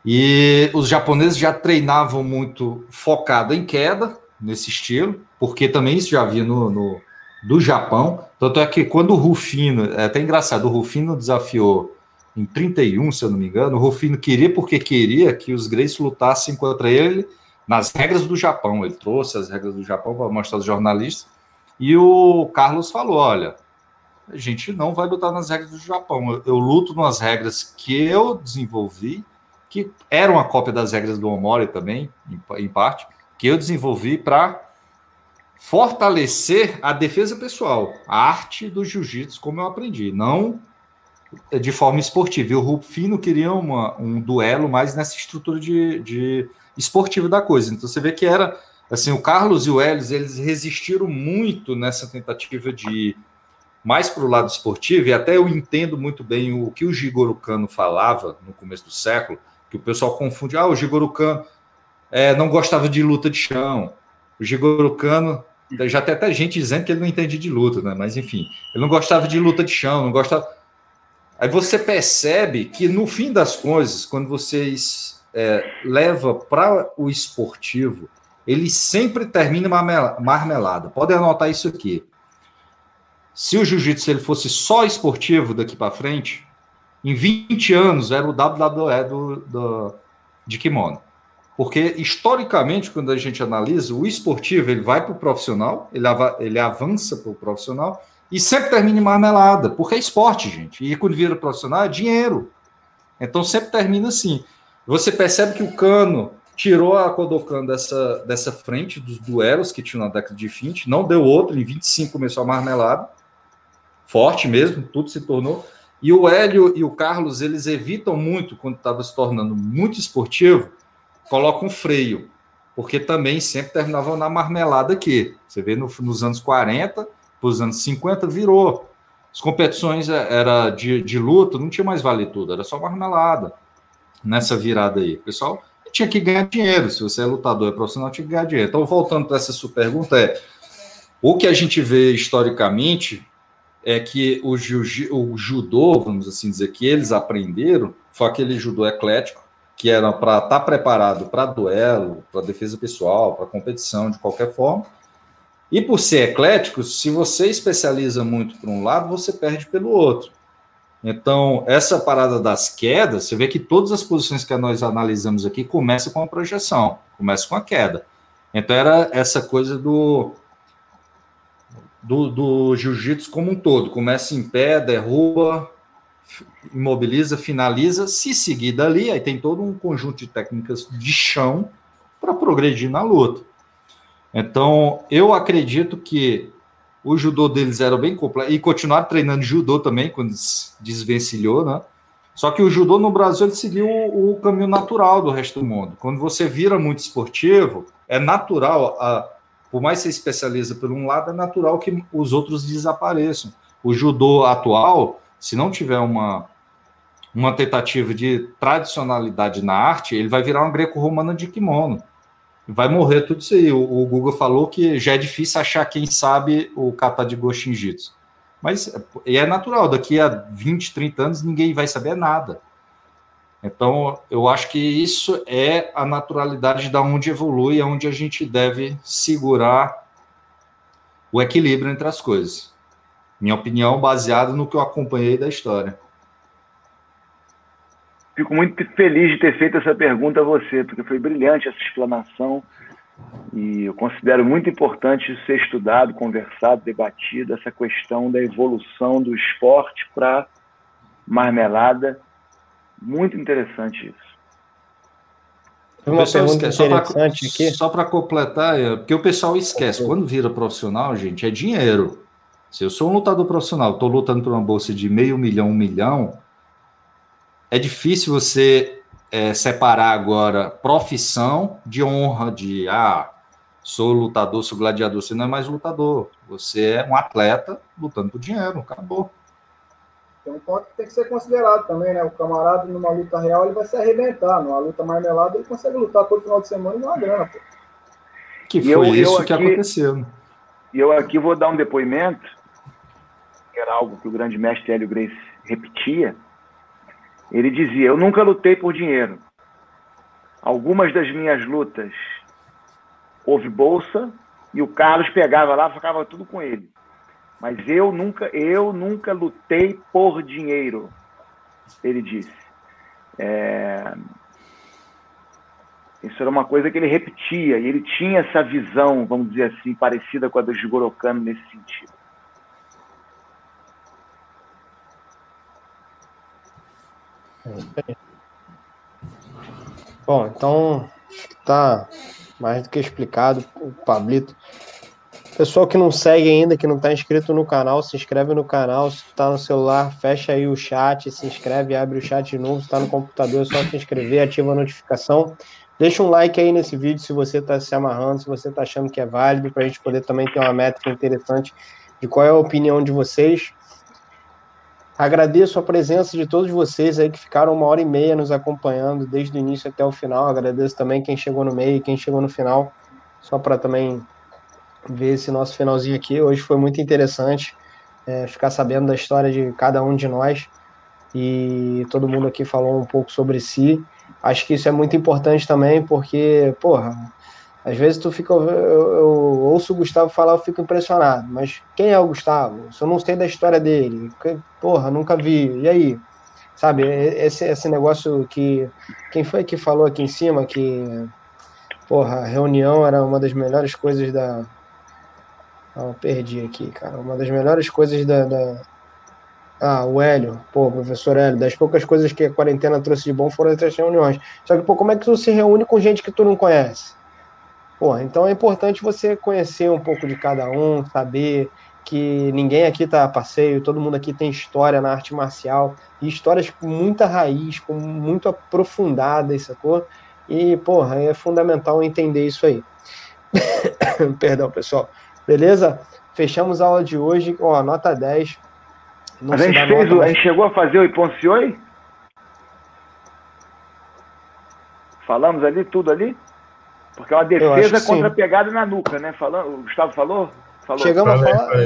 E os japoneses já treinavam muito focado em queda, nesse estilo, porque também isso já havia no, no do Japão. Tanto é que quando o Rufino, é até engraçado, o Rufino desafiou em 31, se eu não me engano, o Rufino queria porque queria que os Grace lutassem contra ele nas regras do Japão. Ele trouxe as regras do Japão para mostrar aos jornalistas. E o Carlos falou: olha, a gente não vai lutar nas regras do Japão. Eu, eu luto nas regras que eu desenvolvi, que eram uma cópia das regras do Omori também, em, em parte, que eu desenvolvi para fortalecer a defesa pessoal, a arte do jiu-jitsu, como eu aprendi, não de forma esportiva. E o Rufino queria uma, um duelo mais nessa estrutura de, de esportiva da coisa. Então você vê que era assim, o Carlos e o Elis, eles resistiram muito nessa tentativa de mais para o lado esportivo, e até eu entendo muito bem o que o Jigoro Kano falava no começo do século, que o pessoal confunde, ah, o Jigoro Kano é, não gostava de luta de chão, o Jigoro Kano, já tem até gente dizendo que ele não entende de luta, né? mas enfim, ele não gostava de luta de chão, não gostava Aí você percebe que no fim das coisas, quando vocês é, leva para o esportivo, ele sempre termina marmelada. Podem anotar isso aqui. Se o jiu-jitsu ele fosse só esportivo daqui para frente, em 20 anos era o WWE do, do, de kimono. Porque, historicamente, quando a gente analisa, o esportivo ele vai para o profissional, ele, ele avança para o profissional, e sempre termina em marmelada, porque é esporte, gente. E quando vira profissional é dinheiro. Então sempre termina assim. Você percebe que o Cano tirou a Kodokan dessa, dessa frente dos duelos que tinha na década de 20, não deu outro, em 25 começou a marmelada. Forte mesmo, tudo se tornou. E o Hélio e o Carlos, eles evitam muito, quando estava se tornando muito esportivo, colocam um freio, porque também sempre terminavam na marmelada aqui. Você vê no, nos anos 40, para os anos 50, virou. As competições é, era de, de luta, não tinha mais vale tudo, era só marmelada nessa virada aí. O pessoal tinha que ganhar dinheiro. Se você é lutador, é profissional, tinha que ganhar dinheiro. Então, voltando para essa sua pergunta, é o que a gente vê historicamente é que o, o judô, vamos assim dizer, que eles aprenderam, foi aquele judô eclético, que era para estar tá preparado para duelo, para defesa pessoal, para competição, de qualquer forma, e por ser eclético, se você especializa muito por um lado, você perde pelo outro. Então, essa parada das quedas, você vê que todas as posições que nós analisamos aqui começam com a projeção, começa com a queda. Então, era essa coisa do, do, do jiu-jitsu como um todo. Começa em pé, derruba, imobiliza, finaliza. Se seguir dali, aí tem todo um conjunto de técnicas de chão para progredir na luta. Então, eu acredito que o judô deles era bem completo e continuaram treinando judô também quando desvencilhou, né? Só que o judô no Brasil ele seguiu o, caminho natural do resto do mundo. Quando você vira muito esportivo, é natural, a, por mais que você especializa por um lado, é natural que os outros desapareçam. O judô atual, se não tiver uma, uma tentativa de tradicionalidade na arte, ele vai virar uma greco-romana de kimono vai morrer tudo isso aí. O, o, Google falou que já é difícil achar quem sabe o kata de Goshin Jitsu. Mas é natural, daqui a 20, 30 anos ninguém vai saber nada. Então, eu acho que isso é a naturalidade da onde evolui, aonde a gente deve segurar o equilíbrio entre as coisas. Minha opinião baseada no que eu acompanhei da história. Fico muito feliz de ter feito essa pergunta a você, porque foi brilhante essa explanação e eu considero muito importante ser estudado, conversado, debatido essa questão da evolução do esporte para marmelada. Muito interessante isso. Uma pergunta interessante aqui. Só para completar, é, porque o pessoal esquece, quando vira profissional, gente, é dinheiro. Se eu sou um lutador profissional, estou lutando por uma bolsa de meio milhão, um milhão, é difícil você é, separar agora profissão de honra, de ah, sou lutador, sou gladiador. Você não é mais lutador, você é um atleta lutando por dinheiro, acabou. Tem um ponto que tem que ser considerado também, né? O camarada numa luta real ele vai se arrebentar, numa luta marmelada ele consegue lutar todo final de semana e ganhar grana, pô. Que foi eu, isso eu aqui, que aconteceu. E eu aqui vou dar um depoimento, que era algo que o grande mestre Hélio Grace repetia, ele dizia: Eu nunca lutei por dinheiro. Algumas das minhas lutas houve bolsa e o Carlos pegava lá, ficava tudo com ele. Mas eu nunca, eu nunca lutei por dinheiro, ele disse. É... Isso era uma coisa que ele repetia, e ele tinha essa visão, vamos dizer assim, parecida com a do Jigoro Kano nesse sentido. Bom, então tá mais do que explicado o Pablito. Pessoal que não segue ainda, que não está inscrito no canal, se inscreve no canal. Se está no celular, fecha aí o chat, se inscreve, abre o chat de novo. Se está no computador, é só se inscrever, ativa a notificação. Deixa um like aí nesse vídeo se você está se amarrando, se você está achando que é válido, para a gente poder também ter uma métrica interessante de qual é a opinião de vocês. Agradeço a presença de todos vocês aí que ficaram uma hora e meia nos acompanhando desde o início até o final. Agradeço também quem chegou no meio e quem chegou no final, só para também ver esse nosso finalzinho aqui. Hoje foi muito interessante é, ficar sabendo da história de cada um de nós e todo mundo aqui falou um pouco sobre si. Acho que isso é muito importante também, porque, porra, às vezes tu fica. Eu, eu, ouço o Gustavo falar, eu fico impressionado. Mas quem é o Gustavo? Se eu não sei da história dele, porra, nunca vi. E aí? Sabe, esse, esse negócio que. Quem foi que falou aqui em cima que. Porra, a reunião era uma das melhores coisas da. Ah, perdi aqui, cara. Uma das melhores coisas da, da... Ah, o Hélio, pô, professor Hélio, das poucas coisas que a quarentena trouxe de bom foram essas reuniões. Só que, pô, como é que tu se reúne com gente que tu não conhece? Porra, então é importante você conhecer um pouco de cada um, saber que ninguém aqui tá a passeio, todo mundo aqui tem história na arte marcial, e histórias com muita raiz, com muito aprofundada, sacou? E, porra, é fundamental entender isso aí. Perdão, pessoal. Beleza? Fechamos a aula de hoje, ó, nota 10. Não a gente, fez nota, mas... a gente chegou a fazer o Iponcioi? Falamos ali, tudo ali? Porque é uma defesa contra sim. pegada na nuca, né? Falando, o Gustavo falou? falou. Chegamos falei, a falar? Falei.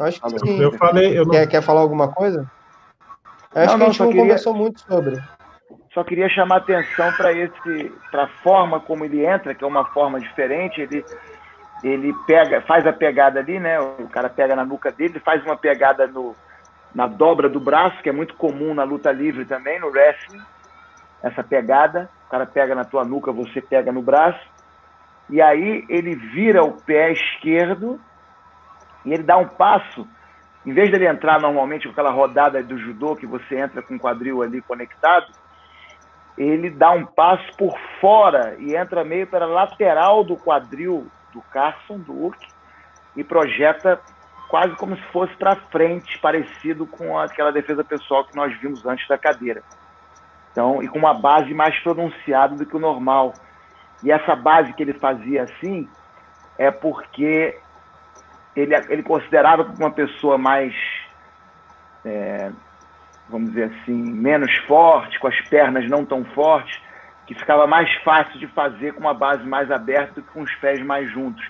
Acho que sim. Eu falei. Eu não... quer, quer falar alguma coisa? Acho não, que a gente não queria... conversou muito sobre. Só queria chamar atenção para esse, para a forma como ele entra, que é uma forma diferente. Ele, ele pega, faz a pegada ali, né? O cara pega na nuca dele, faz uma pegada no, na dobra do braço, que é muito comum na luta livre também, no wrestling. Essa pegada, o cara pega na tua nuca, você pega no braço e aí ele vira o pé esquerdo e ele dá um passo. Em vez dele entrar normalmente com aquela rodada do judô que você entra com o quadril ali conectado, ele dá um passo por fora e entra meio para a lateral do quadril do Carson, do Hulk, e projeta quase como se fosse para frente, parecido com aquela defesa pessoal que nós vimos antes da cadeira. Então, e com uma base mais pronunciada do que o normal. E essa base que ele fazia assim é porque ele, ele considerava uma pessoa mais, é, vamos dizer assim, menos forte, com as pernas não tão fortes, que ficava mais fácil de fazer com uma base mais aberta do que com os pés mais juntos.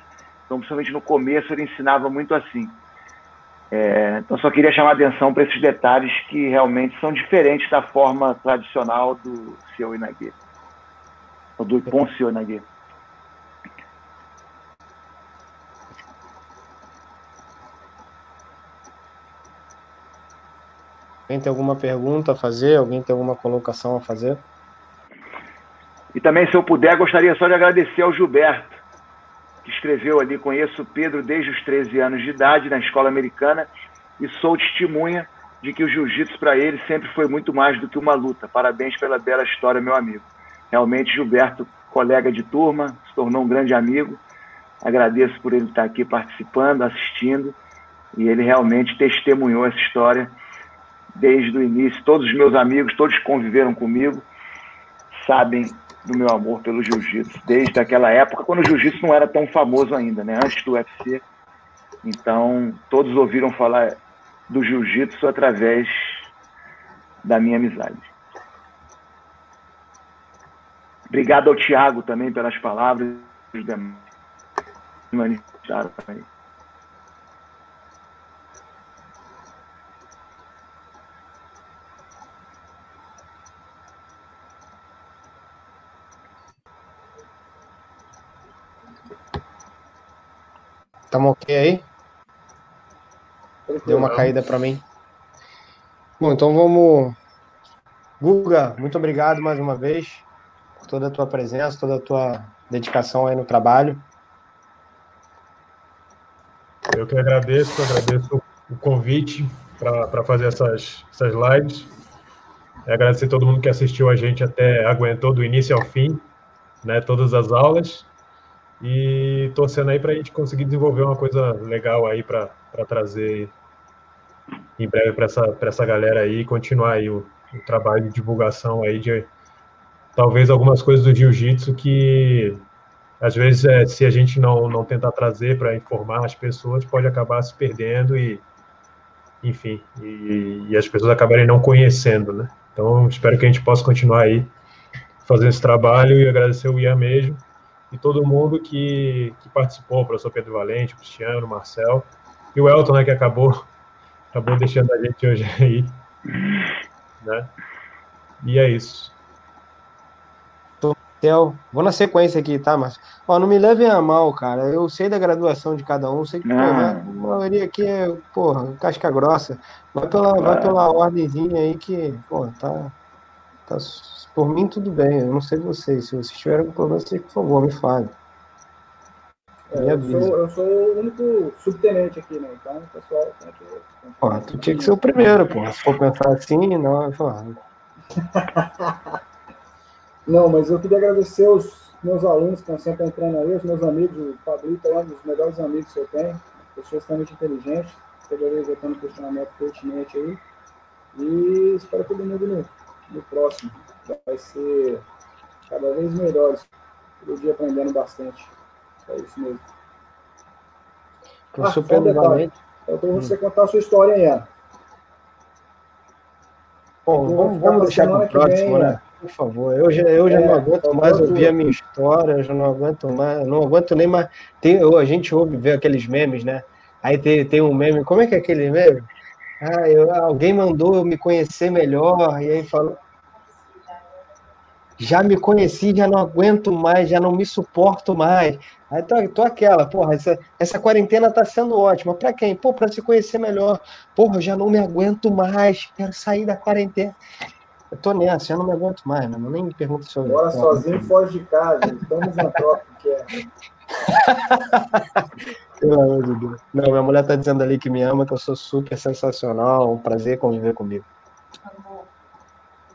Então, principalmente no começo, ele ensinava muito assim. É, então, só queria chamar atenção para esses detalhes que realmente são diferentes da forma tradicional do seu Inagui o do être bon. Alguém tem alguma pergunta a fazer? Alguém tem alguma colocação a fazer? E também, se eu puder, gostaria só de agradecer ao Gilberto, que escreveu ali: Conheço Pedro desde os 13 anos de idade na escola americana e sou testemunha de que o jiu-jitsu para ele sempre foi muito mais do que uma luta. Parabéns pela bela história, meu amigo. Realmente, Gilberto, colega de turma, se tornou um grande amigo. Agradeço por ele estar aqui participando, assistindo, e ele realmente testemunhou essa história desde o início. Todos os meus amigos, todos que conviveram comigo, sabem do meu amor pelo jiu-jitsu, desde aquela época, quando o jiu-jitsu não era tão famoso ainda, né? antes do UFC. Então, todos ouviram falar do jiu-jitsu através da minha amizade. Obrigado ao Tiago também pelas palavras que manifestaram aí. Tamo ok aí? Deu uma caída para mim. Bom, então vamos. Guga, muito obrigado mais uma vez toda a tua presença, toda a tua dedicação aí no trabalho. Eu que agradeço, agradeço o convite para fazer essas, essas lives. É agradecer a todo mundo que assistiu a gente até aguentou do início ao fim, né, todas as aulas. E torcendo aí para a gente conseguir desenvolver uma coisa legal aí para trazer em breve para essa, essa galera aí continuar aí o, o, trabalho de divulgação aí de talvez algumas coisas do jiu-jitsu que às vezes é, se a gente não, não tentar trazer para informar as pessoas pode acabar se perdendo e enfim e, e, as pessoas acabarem não conhecendo né então espero que a gente possa continuar aí fazendo esse trabalho e agradecer o Ian mesmo e todo mundo que, que participou, o professor Pedro Valente, o Cristiano, o Marcel e o Elton, né, que acabou acabou deixando a gente hoje aí, né? E é isso. Vou na sequência aqui, tá, mas ó, não me levem a mal, cara. Eu sei da graduação de cada um, sei que porra, a maioria aqui é, porra, casca grossa. Vai pela, vai pela ordemzinha aí que, pô, tá, tá. Por mim, tudo bem. Eu não sei vocês. Se vocês tiverem algum problema, vocês, por favor, me falem. É, eu, sou, eu sou o único subtenente aqui, né? Então, pessoal tem que. Pô, tu tinha que ser o primeiro, pô. Se for pensar assim, não, eu Não, mas eu queria agradecer os meus alunos que estão sempre entrando aí, os meus amigos, o Fabrício é um dos melhores amigos que eu tenho, pessoas extremamente inteligentes, toda vez voltando questionamento pertinente aí. E espero todo mundo no, no próximo. Vai ser cada vez melhor. Todo dia aprendendo bastante. É isso mesmo. Ah, super um Eu para você contar a sua história aí, Ana. Bom, vamos, vamos deixar para o próximo, vem, né? Por favor. Eu já, eu já é, não aguento mais ouvir a minha história, eu já não aguento mais, não aguento nem mais. Tem, eu, a gente ouve ver aqueles memes, né? Aí tem, tem um meme, como é que é aquele meme? Ah, eu, alguém mandou eu me conhecer melhor, e aí falou, já me conheci, já não aguento mais, já não me suporto mais. Aí tô, tô aquela, porra, essa, essa quarentena tá sendo ótima. Para quem? Pô, para se conhecer melhor. Porra, eu já não me aguento mais, quero sair da quarentena. Eu tô nessa, já não me aguento mais, mano. Nem me pergunta sobre Bora sozinho foge de casa, tão misantrópico que é. Pelo amor de Deus. Não, minha mulher tá dizendo ali que me ama, que eu sou super sensacional, um prazer conviver comigo.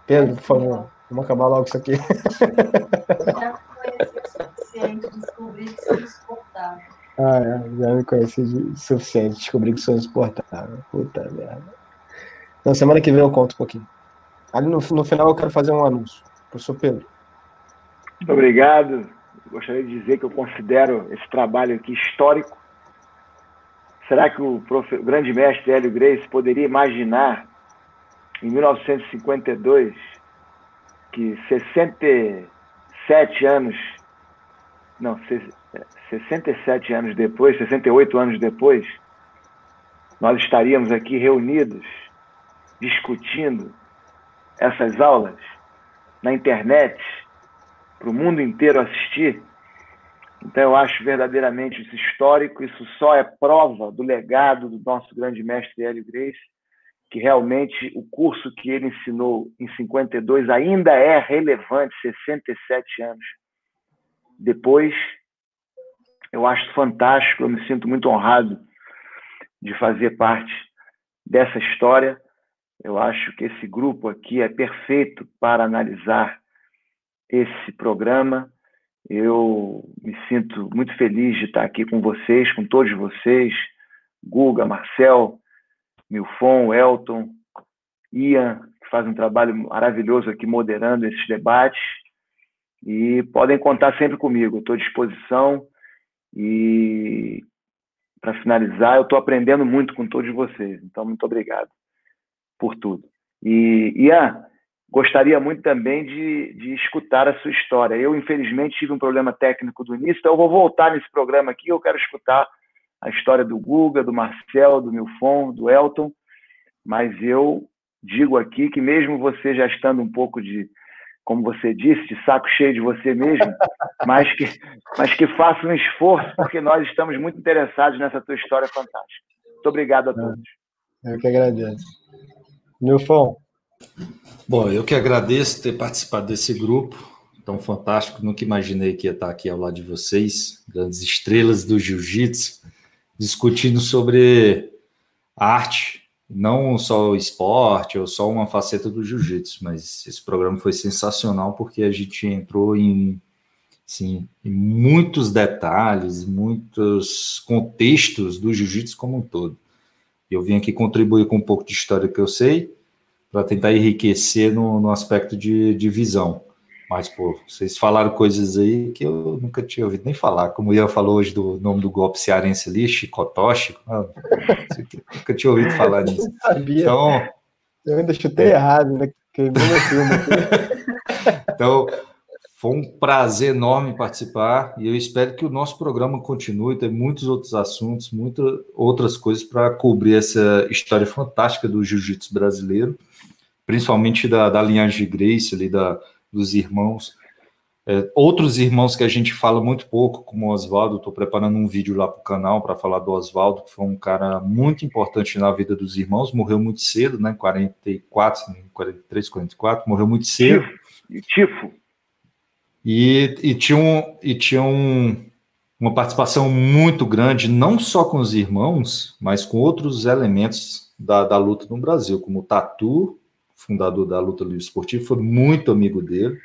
Pedro, por favor. Vamos acabar logo isso aqui. Já conheci o suficiente, descobri que sou insuportável. Ah, é, já me conheci o suficiente, descobri que sou insuportável. Puta merda. Na semana que vem eu conto um pouquinho. Ali no, no final eu quero fazer um anúncio. Professor Pedro. Muito obrigado. Gostaria de dizer que eu considero esse trabalho aqui histórico. Será que o, profe... o grande mestre Hélio Grace poderia imaginar, em 1952, que 67 anos, não, 67 anos depois, 68 anos depois, nós estaríamos aqui reunidos, discutindo essas aulas na internet, para o mundo inteiro assistir. Então, eu acho verdadeiramente isso histórico, isso só é prova do legado do nosso grande mestre Hélio Grace, que realmente o curso que ele ensinou em 52 ainda é relevante, 67 anos depois. Eu acho fantástico, eu me sinto muito honrado de fazer parte dessa história. Eu acho que esse grupo aqui é perfeito para analisar esse programa. Eu me sinto muito feliz de estar aqui com vocês, com todos vocês, Guga, Marcel, Milfon, Elton, Ian, que faz um trabalho maravilhoso aqui moderando esses debates. E podem contar sempre comigo, estou à disposição. E para finalizar, eu estou aprendendo muito com todos vocês, então muito obrigado por tudo. E Ian, gostaria muito também de, de escutar a sua história. Eu, infelizmente, tive um problema técnico do início, então eu vou voltar nesse programa aqui. Eu quero escutar a história do Guga, do Marcel, do Milfon, do Elton, mas eu digo aqui que mesmo você já estando um pouco de, como você disse, de saco cheio de você mesmo, mas que, mas que faça um esforço, porque nós estamos muito interessados nessa tua história fantástica. Muito obrigado a todos. Eu que agradeço. Milfon. Bom, eu que agradeço ter participado desse grupo tão fantástico. Nunca imaginei que ia estar aqui ao lado de vocês, grandes estrelas do jiu-jitsu discutindo sobre arte, não só o esporte ou só uma faceta do jiu-jitsu, mas esse programa foi sensacional porque a gente entrou em, assim, em muitos detalhes, muitos contextos do jiu-jitsu como um todo. Eu vim aqui contribuir com um pouco de história que eu sei, para tentar enriquecer no, no aspecto de, de visão. Mas, pô, vocês falaram coisas aí que eu nunca tinha ouvido nem falar. Como o Ian falou hoje do nome do golpe cearense ali, Chicotoshi. Ah, nunca tinha ouvido falar nisso. sabia. Então, eu ainda chutei é. errado, né? então, foi um prazer enorme participar e eu espero que o nosso programa continue. Tem muitos outros assuntos, muitas outras coisas para cobrir essa história fantástica do jiu-jitsu brasileiro, principalmente da, da linhagem de Grace, ali da dos irmãos. É, outros irmãos que a gente fala muito pouco, como o Oswaldo, estou preparando um vídeo lá para o canal para falar do Oswaldo, que foi um cara muito importante na vida dos irmãos, morreu muito cedo, né? 44, 43, 44, morreu muito cedo. Tifo. E, e tinha, um, e tinha um, uma participação muito grande, não só com os irmãos, mas com outros elementos da, da luta no Brasil, como o Tatu, fundador da luta livre esportiva, foi muito amigo dele.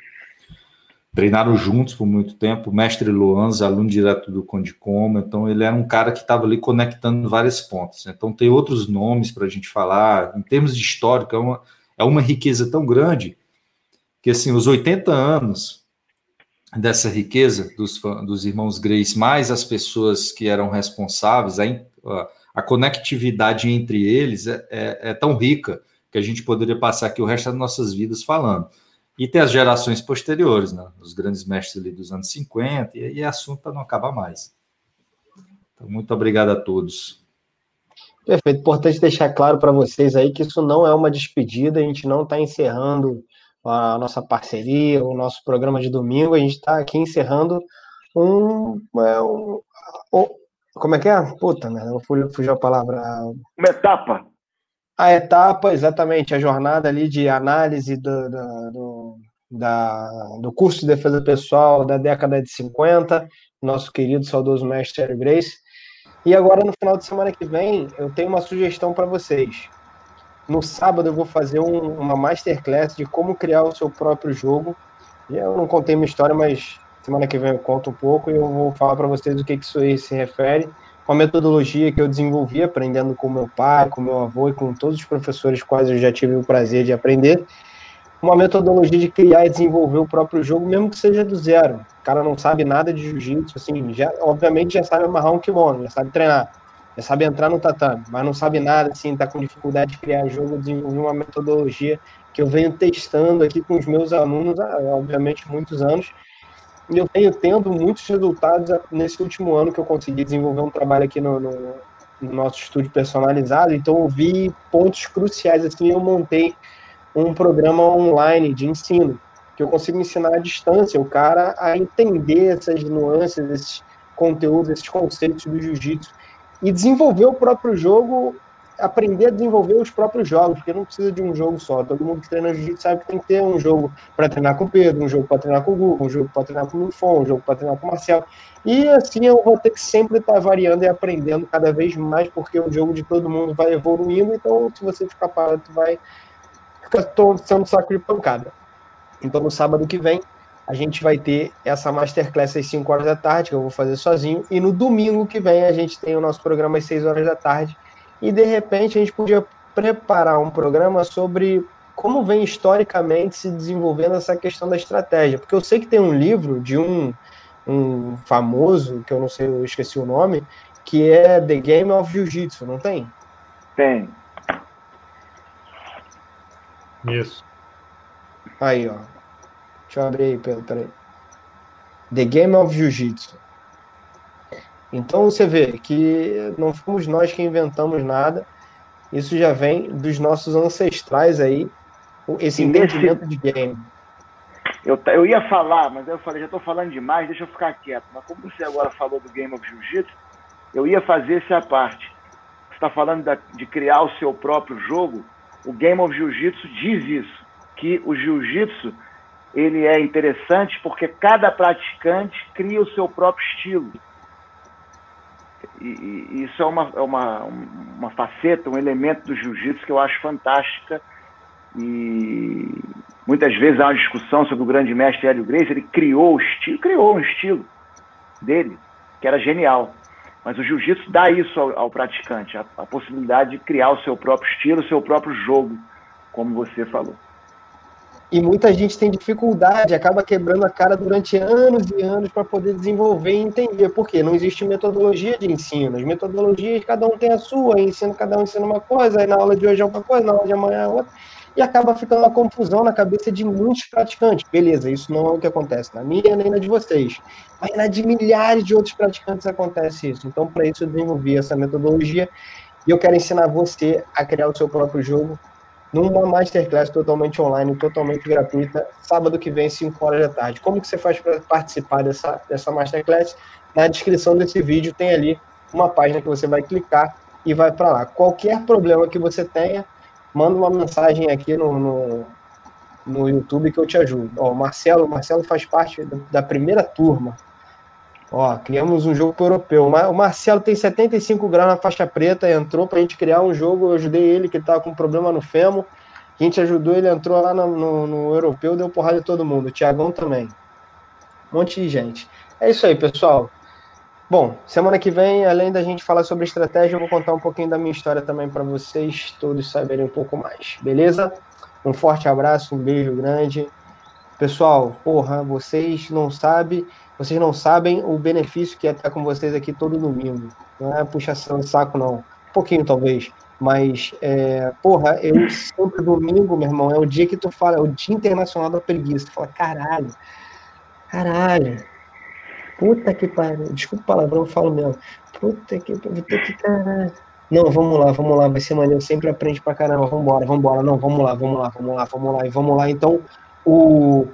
Treinaram juntos por muito tempo, mestre Luanz, aluno direto do Conde então ele era um cara que estava ali conectando várias pontas. Então tem outros nomes para a gente falar. Em termos de histórico, é uma, é uma riqueza tão grande que assim, os 80 anos dessa riqueza dos, dos irmãos Grace, mais as pessoas que eram responsáveis, a, a conectividade entre eles é, é, é tão rica que a gente poderia passar aqui o resto das nossas vidas falando. E tem as gerações posteriores, né? os grandes mestres ali dos anos 50, e aí é assunto para não acabar mais. Então, muito obrigado a todos. Perfeito. Importante deixar claro para vocês aí que isso não é uma despedida, a gente não está encerrando a nossa parceria, o nosso programa de domingo, a gente está aqui encerrando um, é, um, um, Como é que é? Puta, né? Fugiu a palavra. Uma etapa a etapa, exatamente, a jornada ali de análise do, do, da, do curso de defesa pessoal da década de 50, nosso querido saudoso mestre Grace. E agora, no final de semana que vem, eu tenho uma sugestão para vocês. No sábado, eu vou fazer um, uma masterclass de como criar o seu próprio jogo. Eu não contei minha história, mas semana que vem eu conto um pouco e eu vou falar para vocês o que, que isso aí se refere uma metodologia que eu desenvolvi aprendendo com meu pai, com meu avô e com todos os professores quais eu já tive o prazer de aprender. Uma metodologia de criar e desenvolver o próprio jogo, mesmo que seja do zero. O cara não sabe nada de jiu-jitsu, assim, já, obviamente já sabe amarrar um kimono, já sabe treinar, já sabe entrar no tatame, mas não sabe nada, assim, tá com dificuldade de criar jogo, eu desenvolvi uma metodologia que eu venho testando aqui com os meus alunos há, obviamente, muitos anos, e eu tenho tendo muitos resultados nesse último ano que eu consegui desenvolver um trabalho aqui no, no, no nosso estúdio personalizado. Então, eu vi pontos cruciais. Assim, eu montei um programa online de ensino, que eu consigo ensinar à distância o cara a entender essas nuances, esses conteúdos, esses conceitos do jiu-jitsu e desenvolver o próprio jogo aprender a desenvolver os próprios jogos, porque não precisa de um jogo só. Todo mundo que treina jiu-jitsu sabe que tem que ter um jogo para treinar com o Pedro, um jogo para treinar com o Google, um jogo para treinar com o Lufon, um jogo para treinar com o Marcel. E assim eu vou ter que sempre estar tá variando e aprendendo cada vez mais, porque o jogo de todo mundo vai evoluindo, então se você ficar parado, tu vai ficar sendo saco de pancada. Então no sábado que vem a gente vai ter essa masterclass às 5 horas da tarde, que eu vou fazer sozinho, e no domingo que vem a gente tem o nosso programa às 6 horas da tarde, e de repente a gente podia preparar um programa sobre como vem historicamente se desenvolvendo essa questão da estratégia, porque eu sei que tem um livro de um, um famoso, que eu não sei, eu esqueci o nome, que é The Game of Jiu-Jitsu, não tem? Tem. Isso. Aí, ó. Deixa eu abrir aí, Pedro, peraí. The Game of Jiu-Jitsu. Então você vê que não fomos nós que inventamos nada, isso já vem dos nossos ancestrais aí, esse entendimento de game. Eu, eu ia falar, mas eu falei, já estou falando demais, deixa eu ficar quieto. Mas como você agora falou do Game of Jiu-Jitsu, eu ia fazer essa parte. Você está falando da, de criar o seu próprio jogo, o Game of Jiu-Jitsu diz isso, que o Jiu-Jitsu ele é interessante porque cada praticante cria o seu próprio estilo. E, e isso é uma, é uma, uma faceta, um elemento do jiu-jitsu que eu acho fantástica. E muitas vezes há uma discussão sobre o grande mestre Hélio Gracie, ele criou o estilo, criou um estilo dele, que era genial. Mas o jiu-jitsu dá isso ao, ao praticante, a, a possibilidade de criar o seu próprio estilo, o seu próprio jogo, como você falou. E muita gente tem dificuldade, acaba quebrando a cara durante anos e anos para poder desenvolver e entender. Por quê? Não existe metodologia de ensino. As metodologias, cada um tem a sua, ensino, cada um ensina uma coisa, aí na aula de hoje é uma coisa, na aula de amanhã é outra. E acaba ficando uma confusão na cabeça de muitos praticantes. Beleza, isso não é o que acontece na minha nem na de vocês. Mas na de milhares de outros praticantes acontece isso. Então, para isso, eu desenvolvi essa metodologia e eu quero ensinar você a criar o seu próprio jogo numa masterclass totalmente online, totalmente gratuita, sábado que vem, 5 horas da tarde. Como que você faz para participar dessa, dessa masterclass? Na descrição desse vídeo tem ali uma página que você vai clicar e vai para lá. Qualquer problema que você tenha, manda uma mensagem aqui no, no, no YouTube que eu te ajudo. Ó, Marcelo, Marcelo faz parte da primeira turma Ó, criamos um jogo europeu. O Marcelo tem 75 graus na faixa preta, entrou para a gente criar um jogo. Eu ajudei ele, que estava com problema no fêmur. A gente ajudou, ele entrou lá no, no, no europeu, deu porrada de todo mundo. O Tiagão também. Um monte de gente. É isso aí, pessoal. Bom, semana que vem, além da gente falar sobre estratégia, eu vou contar um pouquinho da minha história também para vocês todos saberem um pouco mais, beleza? Um forte abraço, um beijo grande. Pessoal, porra, vocês não sabem vocês não sabem o benefício que é estar com vocês aqui todo domingo. Não é puxação de saco, não. Um pouquinho, talvez. Mas, é, porra, eu sempre domingo, meu irmão, é o dia que tu fala, é o dia internacional da preguiça. Tu fala, caralho, caralho. Puta que pariu. Desculpa o palavrão, eu falo mesmo. Puta que pariu, que caralho. Não, vamos lá, vamos lá, vai ser maneiro, sempre aprende pra caramba, vambora, vambora, não, vamos lá, vamos lá, vamos lá, vamos lá, e vamos lá. Então, o,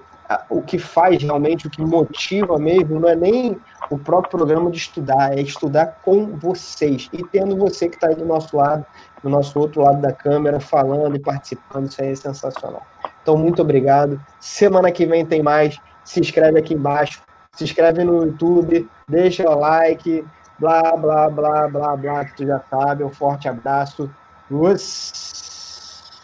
o que faz realmente, o que motiva mesmo, não é nem o próprio programa de estudar, é estudar com vocês e tendo você que está aí do nosso lado, do nosso outro lado da câmera, falando e participando, isso aí é sensacional. Então, muito obrigado. Semana que vem tem mais. Se inscreve aqui embaixo, se inscreve no YouTube, deixa o like, blá, blá, blá, blá, blá, que tu já sabe. Um forte abraço. Uss.